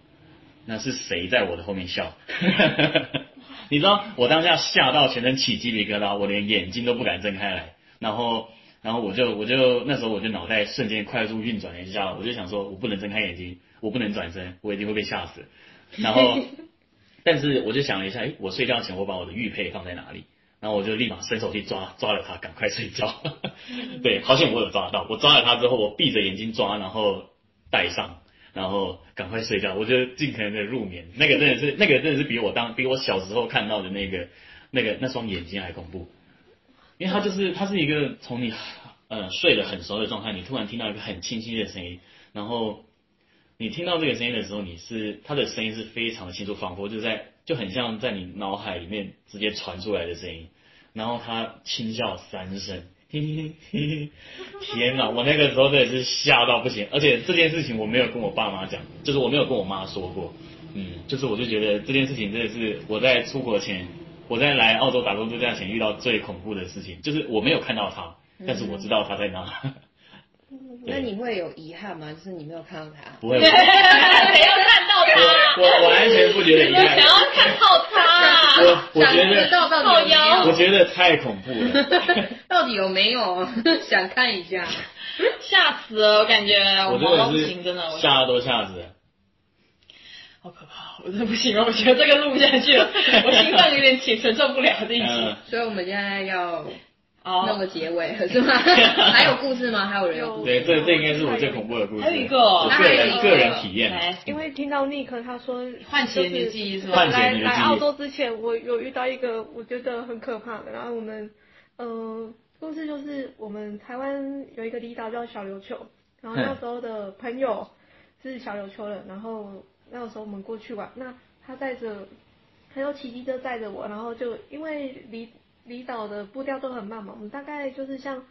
那是谁在我的后面笑？你知道我当下吓到全身起鸡皮疙瘩，我连眼睛都不敢睁开来，然后然后我就我就那时候我就脑袋瞬间快速运转了一下，我就想说我不能睁开眼睛，我不能转身，我一定会被吓死。然后但是我就想了一下，诶，我睡觉前我把我的玉佩放在哪里？然后我就立马伸手去抓，抓了它，赶快睡觉。对，好险我有抓到。我抓了它之后，我闭着眼睛抓，然后戴上，然后赶快睡觉。我就尽可能的入眠。那个真的是，那个真的是比我当比我小时候看到的那个那个那双眼睛还恐怖，因为它就是它是一个从你呃睡得很熟的状态，你突然听到一个很清晰的声音，然后你听到这个声音的时候，你是他的声音是非常清楚，仿佛就在就很像在你脑海里面直接传出来的声音。然后他轻笑三声，嘿嘿嘿，天哪！我那个时候真的是吓到不行，而且这件事情我没有跟我爸妈讲，就是我没有跟我妈说过。嗯，就是我就觉得这件事情真的是我在出国前，我在来澳洲打工度假前遇到最恐怖的事情，就是我没有看到他，但是我知道他在那。那你会有遗憾吗？就是你没有看到他？不会，谁要看到他？我我完全不觉得遗憾。想要看到他，我我觉想知得道到底有没有我觉得太恐怖了。到底有没有 想看一下？吓死了！我感觉我真毛都不的行，真的，我吓得都吓死了。好可怕，我真的不行了，我觉得这个录不下去了，我心脏有点起承受不了这一集。嗯，所以我们现在要哦弄个结尾是吗？还有故事吗？还有人有故事？对，这这应该是我最恐怖的故事。还有一个个还有一个人个人体验。因为听到 Nick 他说唤起了你的记忆是吧来来澳洲之前，我有遇到一个我觉得很可怕的，然后我们呃故事就是我们台湾有一个离岛叫小琉球，然后那时候的朋友是小琉球人，然后那个时候我们过去玩，那他带着他就骑机车载着我，然后就因为离离岛的步调都很慢嘛，我们大概就是像。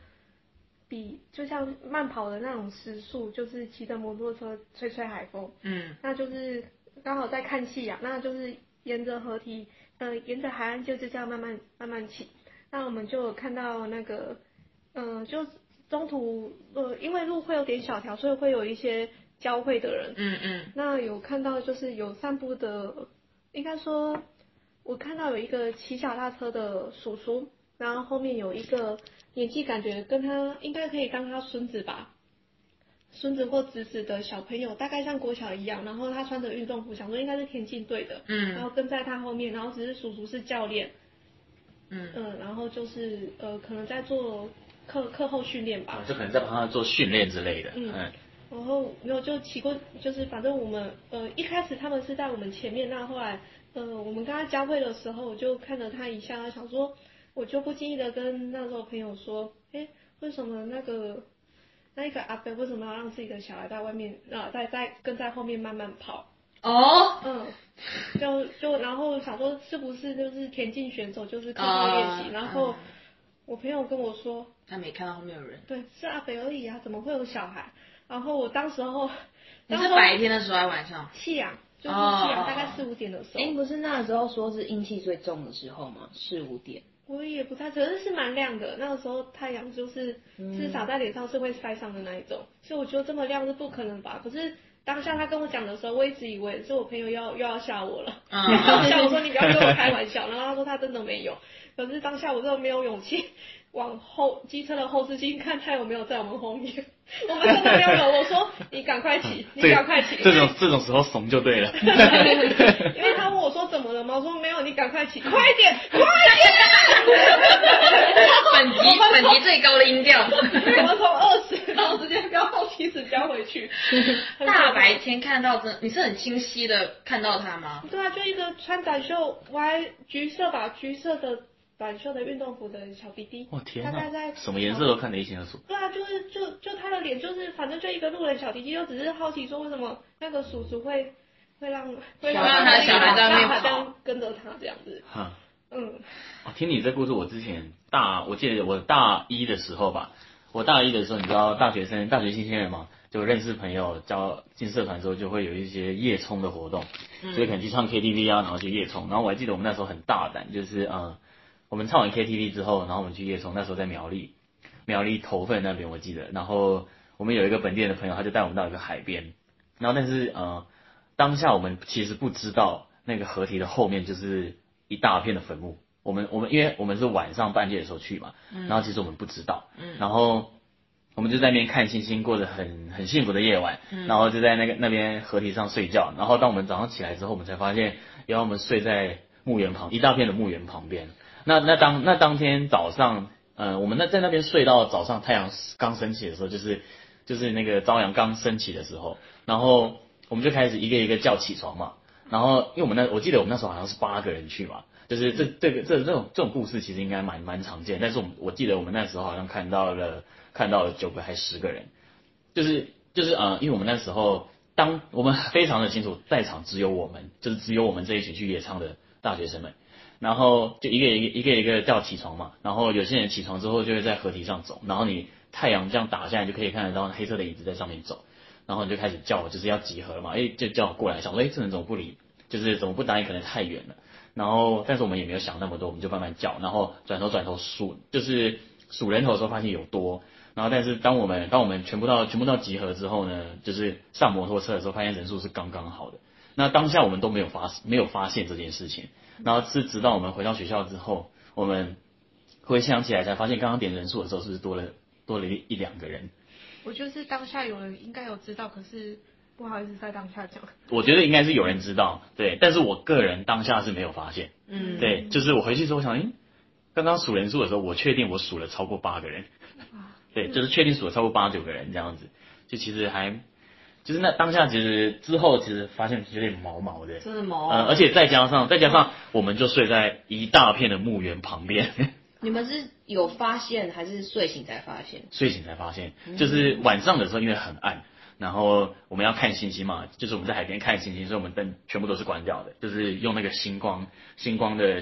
比就像慢跑的那种时速，就是骑着摩托车吹吹海风，嗯那就是刚好在看戏啊，那就是沿着河堤，呃，沿着海岸就是这样慢慢慢慢骑。那我们就有看到那个，嗯、就中途呃，因为路会有点小条，所以会有一些交汇的人。嗯嗯那有看到就是有散步的，应该说，我看到有一个骑脚踏车的叔叔，然后后面有一个年纪感觉跟他应该可以当他孙子吧，孙子或侄子的小朋友，大概像国小一样，然后他穿着运动服，想说应该是田径队的，嗯。然嗯后跟在他后面，然后只是叔叔是教练，嗯。嗯，然后就是呃可能在做课课后训练吧，就可能在帮他做训练之类的。嗯。嗯。然后没有就骑过，就是反正我们呃一开始他们是在我们前面，那后来呃我们跟他交汇的时候，我就看了他一下，想说我就不经意的跟那时候朋友说，哎，为什么那个那一个阿伯为什么要让自己的小孩在外面啊、在在跟在后面慢慢跑？哦，嗯，就就然后想说是不是就是田径选手就是课后练习，啊然后嗯我朋友跟我说，他没看到后面有人。对，是阿北而已啊，怎么会有小孩？然后我当时候，你是白天的时候还是晚上？夕阳，就是哦夕阳，大概四五点的时哎，候，不是那时候说是阴气最重的时候吗？四五点。我也不太，可是是蛮亮的。那个时候太阳就是嗯是洒在脸上是会晒伤的那一种，所以我觉得这么亮是不可能吧。可是当下他跟我讲的时候，我一直以为是我朋友要又要吓我了，嗯然后吓我说你不要跟我开玩笑，然后他说他真的没有，可是当下我真的没有勇气往后机车的后视镜看他有没有在我们后面，我们真的没有有，我说你赶快骑，你这赶快骑，这种这种时候怂就对了。因为他问我说怎么了吗？我说没有，你赶快骑，快一点，快点本集本集最高的音调。我们从二十，然后直接飙到七十，飙回去。大白天看到真，你是很清晰的看到他吗？对啊，就一个穿短袖，我还橘色吧，橘色的短袖的运动服的小弟弟。我天大概在，什么颜色都看得一清二楚。对啊，就是就就他的脸，就是反正就一个路人小弟弟，就只是好奇说为什么那个叔叔会会让会让让他小孩在外面跑小孩这样跟着他这样子。哈，嗯，哦，听你这故事，我之前大，我记得我大一的时候吧，我大一的时候，你知道大学生、大学新鲜人嘛，就认识朋友，交进社团之后，就会有一些夜冲的活动，所以可能去唱 KTV 啊，然后去夜冲。然后我还记得我们那时候很大胆，就是呃，我们唱完 KTV 之后，然后我们去夜冲，那时候在苗栗，苗栗头份那边我记得，然后我们有一个本地人的朋友，他就带我们到一个海边，然后但是呃，当下我们其实不知道那个河堤的后面就是一大片的坟墓。我们我们因为我们是晚上半夜的时候去嘛，然后其实我们不知道，然后我们就在那边看星星，过着很很幸福的夜晚，然后就在那个那边河堤上睡觉，然后当我们早上起来之后，我们才发现，原来我们睡在墓园旁一大片的墓园旁边。那那当那当天早上，呃，我们那在那边睡到早上太阳刚升起的时候，就是就是那个朝阳刚升起的时候，然后我们就开始一个一个叫起床嘛。然后因为我们那我记得我们那时候好像是八个人去嘛，就是这这个这这种这种故事其实应该蛮蛮常见，但是我们我记得我们那时候好像看到了看到了九个还十个人，就是就是呃，因为我们那时候当我们 非常的清楚，在场只有我们，就是只有我们这一群去野餐的大学生们，然后就一个一个一个一个叫起床嘛，然后有些人起床之后就会在河堤上走，然后你太阳这样打下来就可以看得到黑色的影子在上面走，然后你就开始叫我，就是要集合了嘛，哎，就叫我过来，想说，哎，这人怎么不理，就是怎么不答应，可能太远了，然后但是我们也没有想那么多，我们就慢慢叫，然后转头转头数，就是数人头的时候发现有多。然后，但是当我们当我们全部到全部到集合之后呢，就是上摩托车的时候，发现人数是刚刚好的。那当下我们都没有发没有发现这件事情，然后是直到我们回到学校之后，我们回想起来才发现，刚刚点人数的时候是不是多了多了一一两个人？我就是当下有人应该有知道，可是不好意思在当下讲。我觉得应该是有人知道，对，但是我个人当下是没有发现。嗯，对，就是我回去之后想，诶，刚刚数人数的时候，我确定我数了超过八个人。对，就是确定数了超过八九个人这样子，就其实还，就是那当下其实之后其实发现有点毛毛的，真的毛。呃，而且再加上再加上我们就睡在一大片的墓园旁边。你们是有发现还是睡醒才发现？睡醒才发现，就是晚上的时候因为很暗，然后我们要看星星嘛，就是我们在海边看星星，所以我们灯全部都是关掉的，就是用那个星光星光的，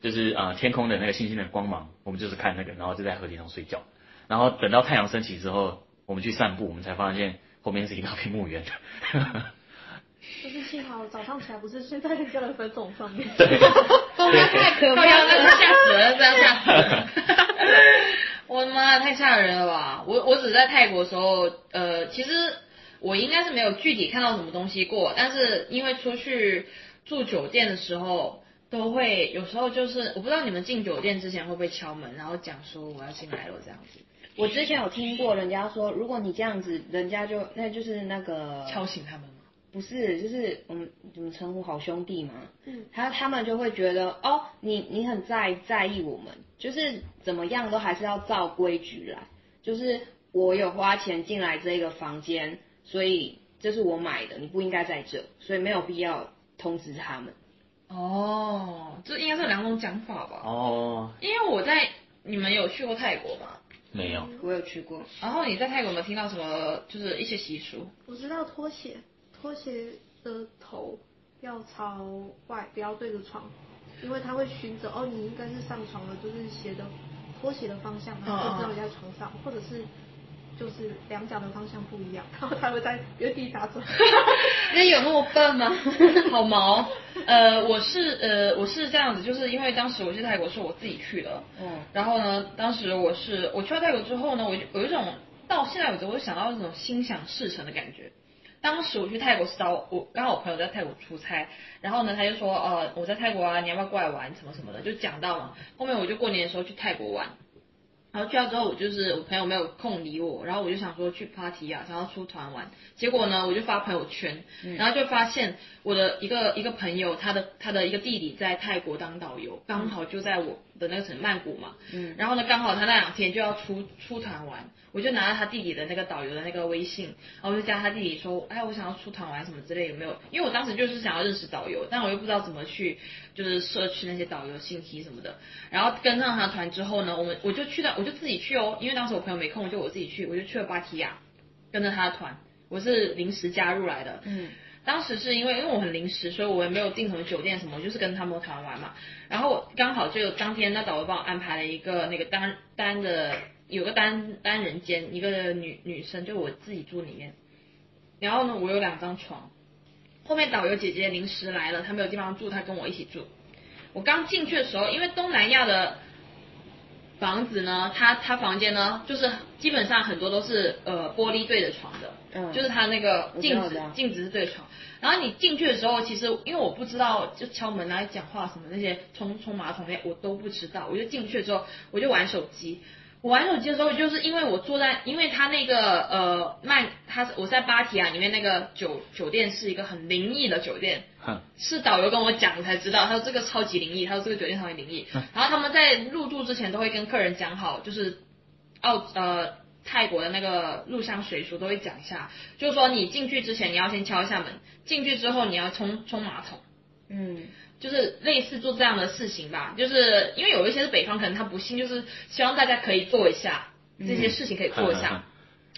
就是啊天空的那个星星的光芒，我们就是看那个，然后就在河堤上睡觉。然后等到太阳升起之后，我们去散步，我们才发现后面是一大片墓园。就是幸好早上起来不是睡在人家的坟冢上面。对，太可怕了，吓死了，这样吓死了。我的妈，太吓人了吧！我我只在泰国的时候，呃，其实我应该是没有具体看到什么东西过，但是因为出去住酒店的时候。都会有时候就是我不知道你们进酒店之前会不会敲门，然后讲说我要进来了这样子。我之前有听过人家说，如果你这样子，人家就那就是那个敲醒他们吗？不是，就是我们怎么称呼好兄弟嘛。嗯。他他们就会觉得哦，你你很在在意我们，就是怎么样都还是要照规矩来。就是我有花钱进来这个房间，所以这是我买的，你不应该在这，所以没有必要通知他们。哦，这应该是两种讲法吧？哦，因为我在你们有去过泰国吗？没有，我有去过。然后你在泰国有没有听到什么，就是一些习俗？我知道拖鞋，拖鞋的头要朝外，不要对着床，因为他会寻着哦，你应该是上床了，就是鞋的拖鞋的方向，然后就知道你在床上，或者是。就是两脚的方向不一样，然后才会在原地打转。那有那么笨吗？好毛。呃，我是呃我是这样子，就是因为当时我去泰国是我自己去的。嗯。然后呢，当时我是我去到泰国之后呢，我有一种到现在为止，我想到那种心想事成的感觉。当时我去泰国是找我刚好我朋友在泰国出差，然后呢他就说呃我在泰国啊，你要不要过来玩什么什么的，就讲到嘛。后面我就过年的时候去泰国玩。然后去了之后，我就是我朋友没有空理我，然后我就想说去 party 啊，想要出团玩。结果呢，我就发朋友圈，然后就发现我的一个一个朋友，他的他的一个弟弟在泰国当导游，刚好就在我的那个城曼谷嘛。嗯。然后呢，刚好他那两天就要出出团玩，我就拿了他弟弟的那个导游的那个微信，然后我就加他弟弟说，哎，我想要出团玩什么之类有没有？因为我当时就是想要认识导游，但我又不知道怎么去。就是社区那些导游信息什么的，然后跟上他团之后呢，我们我就去到，我就自己去哦，因为当时我朋友没空，就我自己去，我就去了芭提雅，跟着他的团，我是临时加入来的。嗯，当时是因为因为我很临时，所以我也没有订什么酒店什么，就是跟他们团玩嘛。然后刚好就当天那导游帮我安排了一个那个单单的，有个单单人间，一个女女生就我自己住里面，然后呢，我有两张床。后面导游姐姐临时来了，她没有地方住，她跟我一起住。我刚进去的时候，因为东南亚的房子呢，她她房间呢，就是基本上很多都是呃玻璃对着床的，嗯，就是它那个镜子镜子是对床。然后你进去的时候，其实因为我不知道，就敲门啊、讲话什么那些冲冲马桶那些我都不知道，我就进去之后我就玩手机。我玩手机的时候，就是因为我坐在，因为他那个呃曼，他我在芭提雅里面那个酒酒店是一个很灵异的酒店，是导游跟我讲才知道，他说这个超级灵异，他说这个酒店超级灵异。然后他们在入住之前都会跟客人讲好，就是澳呃泰国的那个入乡随俗都会讲一下，就是说你进去之前你要先敲一下门，进去之后你要冲冲马桶，嗯。就是类似做这样的事情吧，就是因为有一些是北方，可能他不信，就是希望大家可以做一下这些事情，可以做一下。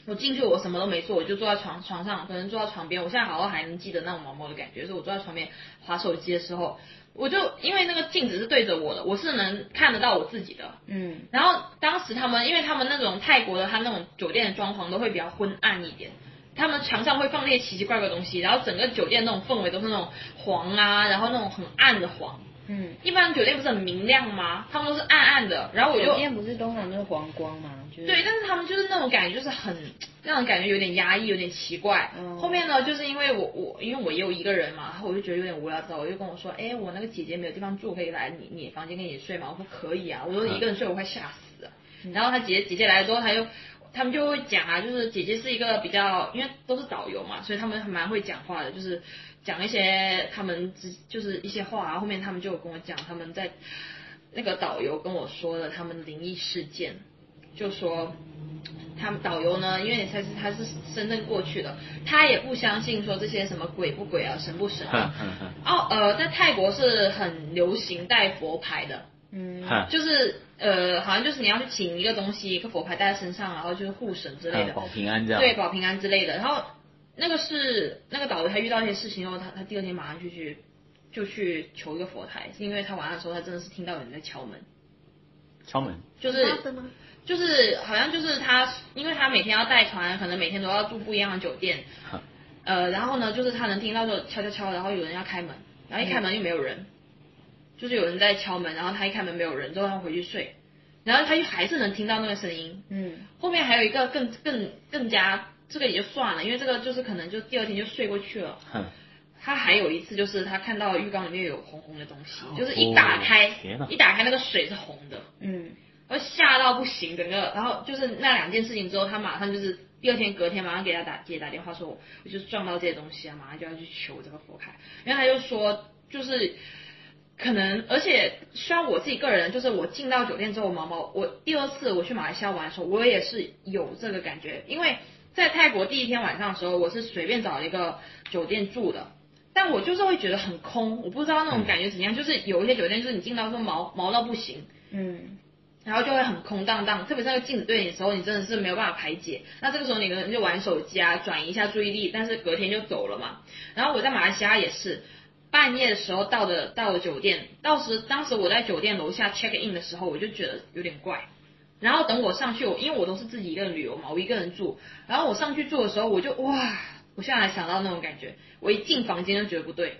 我进去我什么都没做，我就坐在床床上，可能坐在床边，我现在好像还能记得那种毛毛的感觉，是我坐在床边划手机的时候，我就因为那个镜子是对着我的，我是能看得到我自己的。嗯。然后当时他们，因为他们那种泰国的，他那种酒店的装潢都会比较昏暗一点，他们墙上会放那些奇奇怪怪的东西，然后整个酒店那种氛围都是那种黄啊，然后那种很暗的黄。嗯，一般酒店不是很明亮吗？他们都是暗暗的，然后我就酒店不是通常都是黄光吗？就是对，但是他们就是那种感觉，就是很让人感觉有点压抑，有点奇怪。嗯后面呢，就是因为我我因为我也有一个人嘛，然后我就觉得有点无聊，之后我就跟我说，哎，我那个姐姐没有地方住，可以来你你房间跟你睡吗？我说可以啊，我说一个人睡我快吓死了。然后他姐姐姐姐来了之后，他就他们就会讲啊，就是姐姐是一个比较，因为都是导游嘛，所以他们还蛮会讲话的，就是讲一些他们之就是一些话啊。后面他们就跟我讲，他们在那个导游跟我说了他们灵异事件，就说他们导游呢，因为他是他是深圳过去的，他也不相信说这些什么鬼不鬼啊，神不神啊。哦，呃，在泰国是很流行带佛牌的，嗯就是呃，好像就是你要去请一个东西，一个佛牌带在身上，然后就是护神之类的，保平安这样。对，保平安之类的。然后那个是那个导游他遇到一些事情后，他他第二天马上就去就去求一个佛台，是因为他晚上的时候他真的是听到有人在敲门，敲门。就是？就是好像就是他，因为他每天要带团，可能每天都要住不一样的酒店，哼呃，然后呢，就是他能听到说敲敲敲，然后有人要开门，然后一开门又没有人，就是有人在敲门，然后他一开门没有人，之后他回去睡，然后他就还是能听到那个声音。嗯。后面还有一个更更更加，这个也就算了，因为这个就是可能就第二天就睡过去了。哼，他还有一次就是他看到浴缸里面有红红的东西，哦。就是一打开，一打开那个水是红的，嗯。然后吓到不行，整个，然后就是那两件事情之后，他马上就是第二天隔天马上给他打姐打电话说，我我就是撞到这些东西啊，马上就要去求这个佛牌，然后他就说就是。可能，而且虽然我自己个人，就是我进到酒店之后，毛毛，我第二次我去马来西亚玩的时候，我也是有这个感觉，因为在泰国第一天晚上的时候，我是随便找了一个酒店住的，但我就是会觉得很空，我不知道那种感觉怎样，就是有一些酒店就是你进到说毛毛到不行，嗯然后就会很空荡荡，特别是那个镜子对你的时候，你真的是没有办法排解。那这个时候你可能就玩手机啊，转移一下注意力，但是隔天就走了嘛。然后我在马来西亚也是，半夜的时候到的到了酒店，到时当时我在酒店楼下 check in 的时候，我就觉得有点怪。然后等我上去，我因为我都是自己一个人旅游嘛，我一个人住。然后我上去住的时候，我就哇，我现在还想到那种感觉，我一进房间就觉得不对。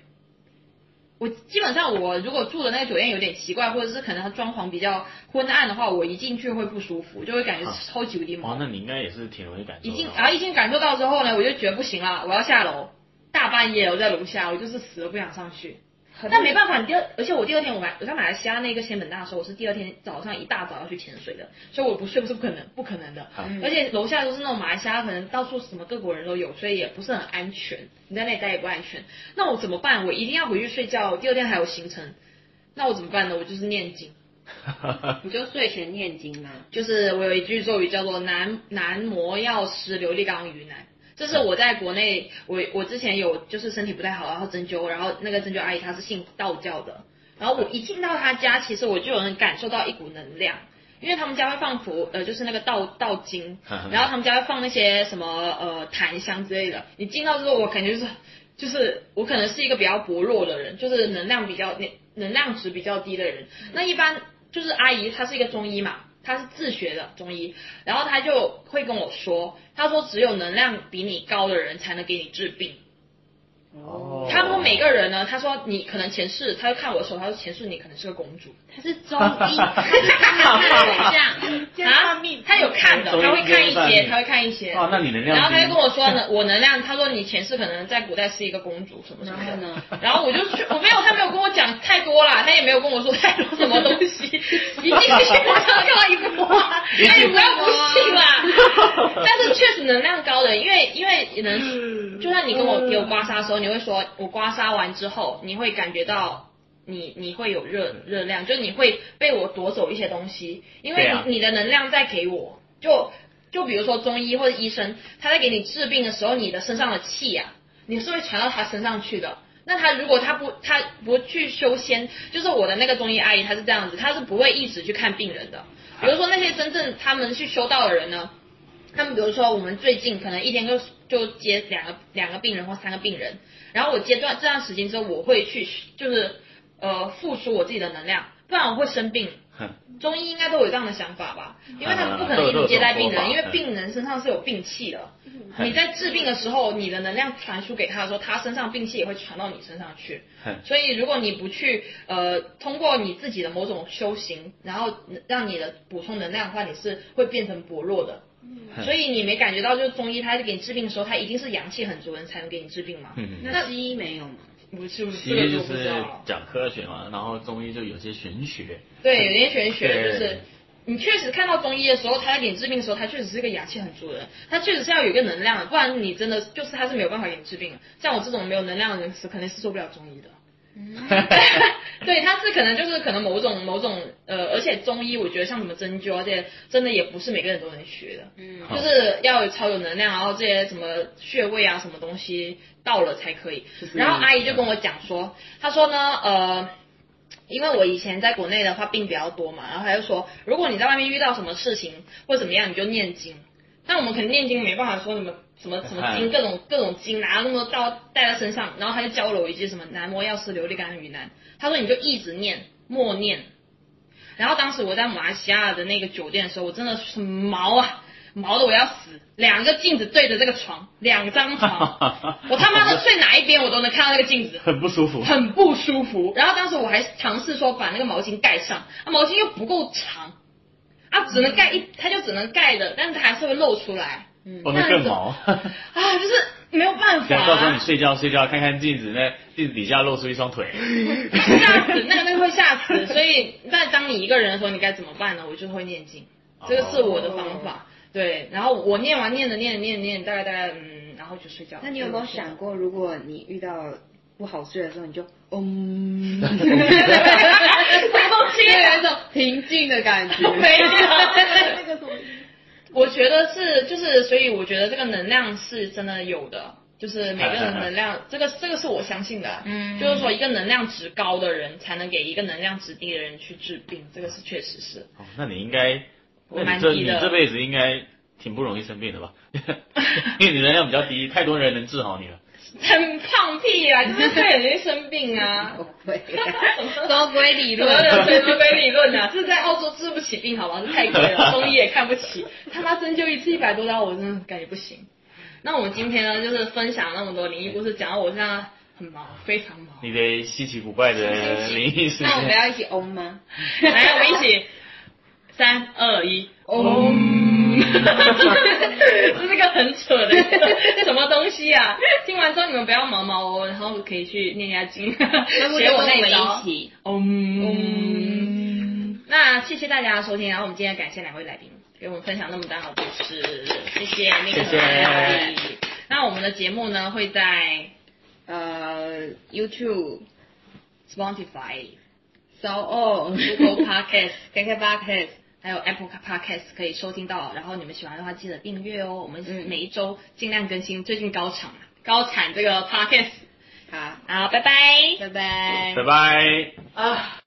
我基本上我如果住的那个酒店有点奇怪，或者是可能它装潢比较昏暗的话，我一进去会不舒服，就会感觉超级无敌毛哦，。那你应该也是挺容易感受到。已经然后一进感受到之后呢，我就觉得不行了，我要下楼。大半夜我在楼下，我就是死都不想上去。但没办法，你第二，而且我第二天我买我在马来西亚那个仙本那的时候，我是第二天早上一大早要去潜水的，所以我不睡不是不可能，不可能的。嗯而且楼下都是那种马来西亚，可能到处什么各国人都有，所以也不是很安全。你在那里待也不安全。那我怎么办？我一定要回去睡觉，第二天还有行程。那我怎么办呢？我就是念经。你就睡前念经嘛。就是我有一句咒语叫做南南魔药师琉璃缸鱼南，这是我在国内，我我之前有就是身体不太好，然后针灸，然后那个针灸阿姨她是信道教的，然后我一进到她家，其实我就有能感受到一股能量。因为他们家会放佛，呃，就是那个道道经，然后他们家会放那些什么呃檀香之类的。你进到之后，我感觉就是就是我可能是一个比较薄弱的人，就是能量比较能能量值比较低的人。那一般就是阿姨，她是一个中医嘛，他是自学的中医，然后他就会跟我说，他说只有能量比你高的人才能给你治病。哦他们每个人呢，他说你可能前世，他就看我的时候，他说前世你可能是个公主。他是中医，这样啊，他有看的，他会看一些，他会看一些。哦那你能量然后他就跟我说呢，我能量，他说你前世可能在古代是一个公主什么什么的。然后呢？然后我就去，我没有，他没有跟我讲太多啦，他也没有跟我说太多什么东西。一进去我就看到一幅画，哎，你不要不信啦。但是确实能量高的，因为因为能，就像你跟我给我刮痧的时候，你会说我刮痧完之后，你会感觉到。你你会有热热量，就是你会被我夺走一些东西，因为你你的能量在给我，就就比如说中医或者医生，他在给你治病的时候，你的身上的气呀、你是会传到他身上去的。那他如果他不他不去修仙，就是我的那个中医阿姨，她是这样子，她是不会一直去看病人的。比如说那些真正他们去修道的人呢，他们比如说我们最近可能一天就就接两个两个病人或三个病人，然后我接段这段时间之后，我会去就是呃付出我自己的能量，不然我会生病。中医应该都有这样的想法吧？因为他们不可能一直接待病人，因为病人身上是有病气的。你在治病的时候，你的能量传输给他的时候，他身上病气也会传到你身上去。所以，如果你不去呃通过你自己的某种修行，然后让你的补充能量的话，你是会变成薄弱的。嗯所以你没感觉到，就是中医他在给你治病的时候，他一定是阳气很足的人才能给你治病嘛？嗯，那西医没有吗？不是，不是西医就这个我不是。讲科学嘛，然后中医就有些玄学。对，有些玄学，就是你确实看到中医的时候，他在给你治病的时候，他确实是一个阳气很足的人，他确实是要有一个能量的，不然你真的就是他是没有办法给你治病的。像我这种没有能量的人，是肯定是做不了中医的。对，他是可能就是可能某种某种呃，而且中医我觉得像什么针灸啊这些，真的也不是每个人都能学的，嗯就是要有超有能量，然后这些什么穴位啊什么东西到了才可以。然后阿姨就跟我讲说，她说呢，呃。因为我以前在国内的话病比较多嘛，然后她就说，如果你在外面遇到什么事情或怎么样，你就念经。但我们肯定念经没办法说什么什么什么经，各种各种经，拿那么多道带在身上。然后他就教了我一句什么南无药师琉璃干云南，他说你就一直念默念。然后当时我在马来西亚的那个酒店的时候，我真的是毛啊，毛的我要死。两个镜子对着这个床，两张床，我他妈的睡哪一边我都能看到那个镜子。很不舒服。很不舒服。然后当时我还尝试说把那个毛巾盖上，啊，毛巾又不够长，啊，只能盖一，它就只能盖的，但是它还是会露出来，哦，那更毛。啊，就是没有办法、想到时候你啊。睡觉睡觉，看看镜子，那镜子底下露出一双腿。吓死，那个那个会吓死，所以但当你一个人的时候，你该怎么办呢？我就会念经，这个是我的方法。对，然后我念完念着念着念着念着，大概大概嗯，然后就睡觉。那你有没有想过，如果你遇到不好睡的时候，你就 嗯，什么东西有一种平静的感觉。没有那个什么，我觉得是，就是，所以我觉得这个能量是真的有的，就是每个人能量，这个这个是我相信的，嗯就是说一个能量值高的人才能给一个能量值低的人去治病，这个是确实是。哦，那你应该，你这蛮你这辈子应该挺不容易生病的吧？因为你能量比较低，太多人能治好你了。很胖屁啊，就是会很容易生病啊。不会，周规理什么论。的什么鬼理论啊？这在澳洲治不起病，好吧？这太贵了，中医也看不起。他妈针灸一次一百多刀，我真的感觉不行。那我们今天呢，就是分享那么多灵异故事，讲到我现在很忙，非常忙。你的稀奇古怪的灵异事那我们，要一起嗡吗？来，我们一起，三二一，嗡。这是个很扯的 什么东西啊！听完之后你们不要毛毛哦，然后可以去念一下经，学我那一招一。起。嗯，那谢谢大家的收听，然后我们今天感谢两位来宾给我们分享那么大好故事，谢谢谢谢那我们的节目呢会在呃，YouTube、Spotify、So On、Google Podcast。KK Podcast，还有 Apple Podcast 可以收听到，然后你们喜欢的话记得订阅哦。我们嗯每一周尽量更新，最近高产高产这个 Podcast。好，好，拜拜。拜拜拜。拜。啊。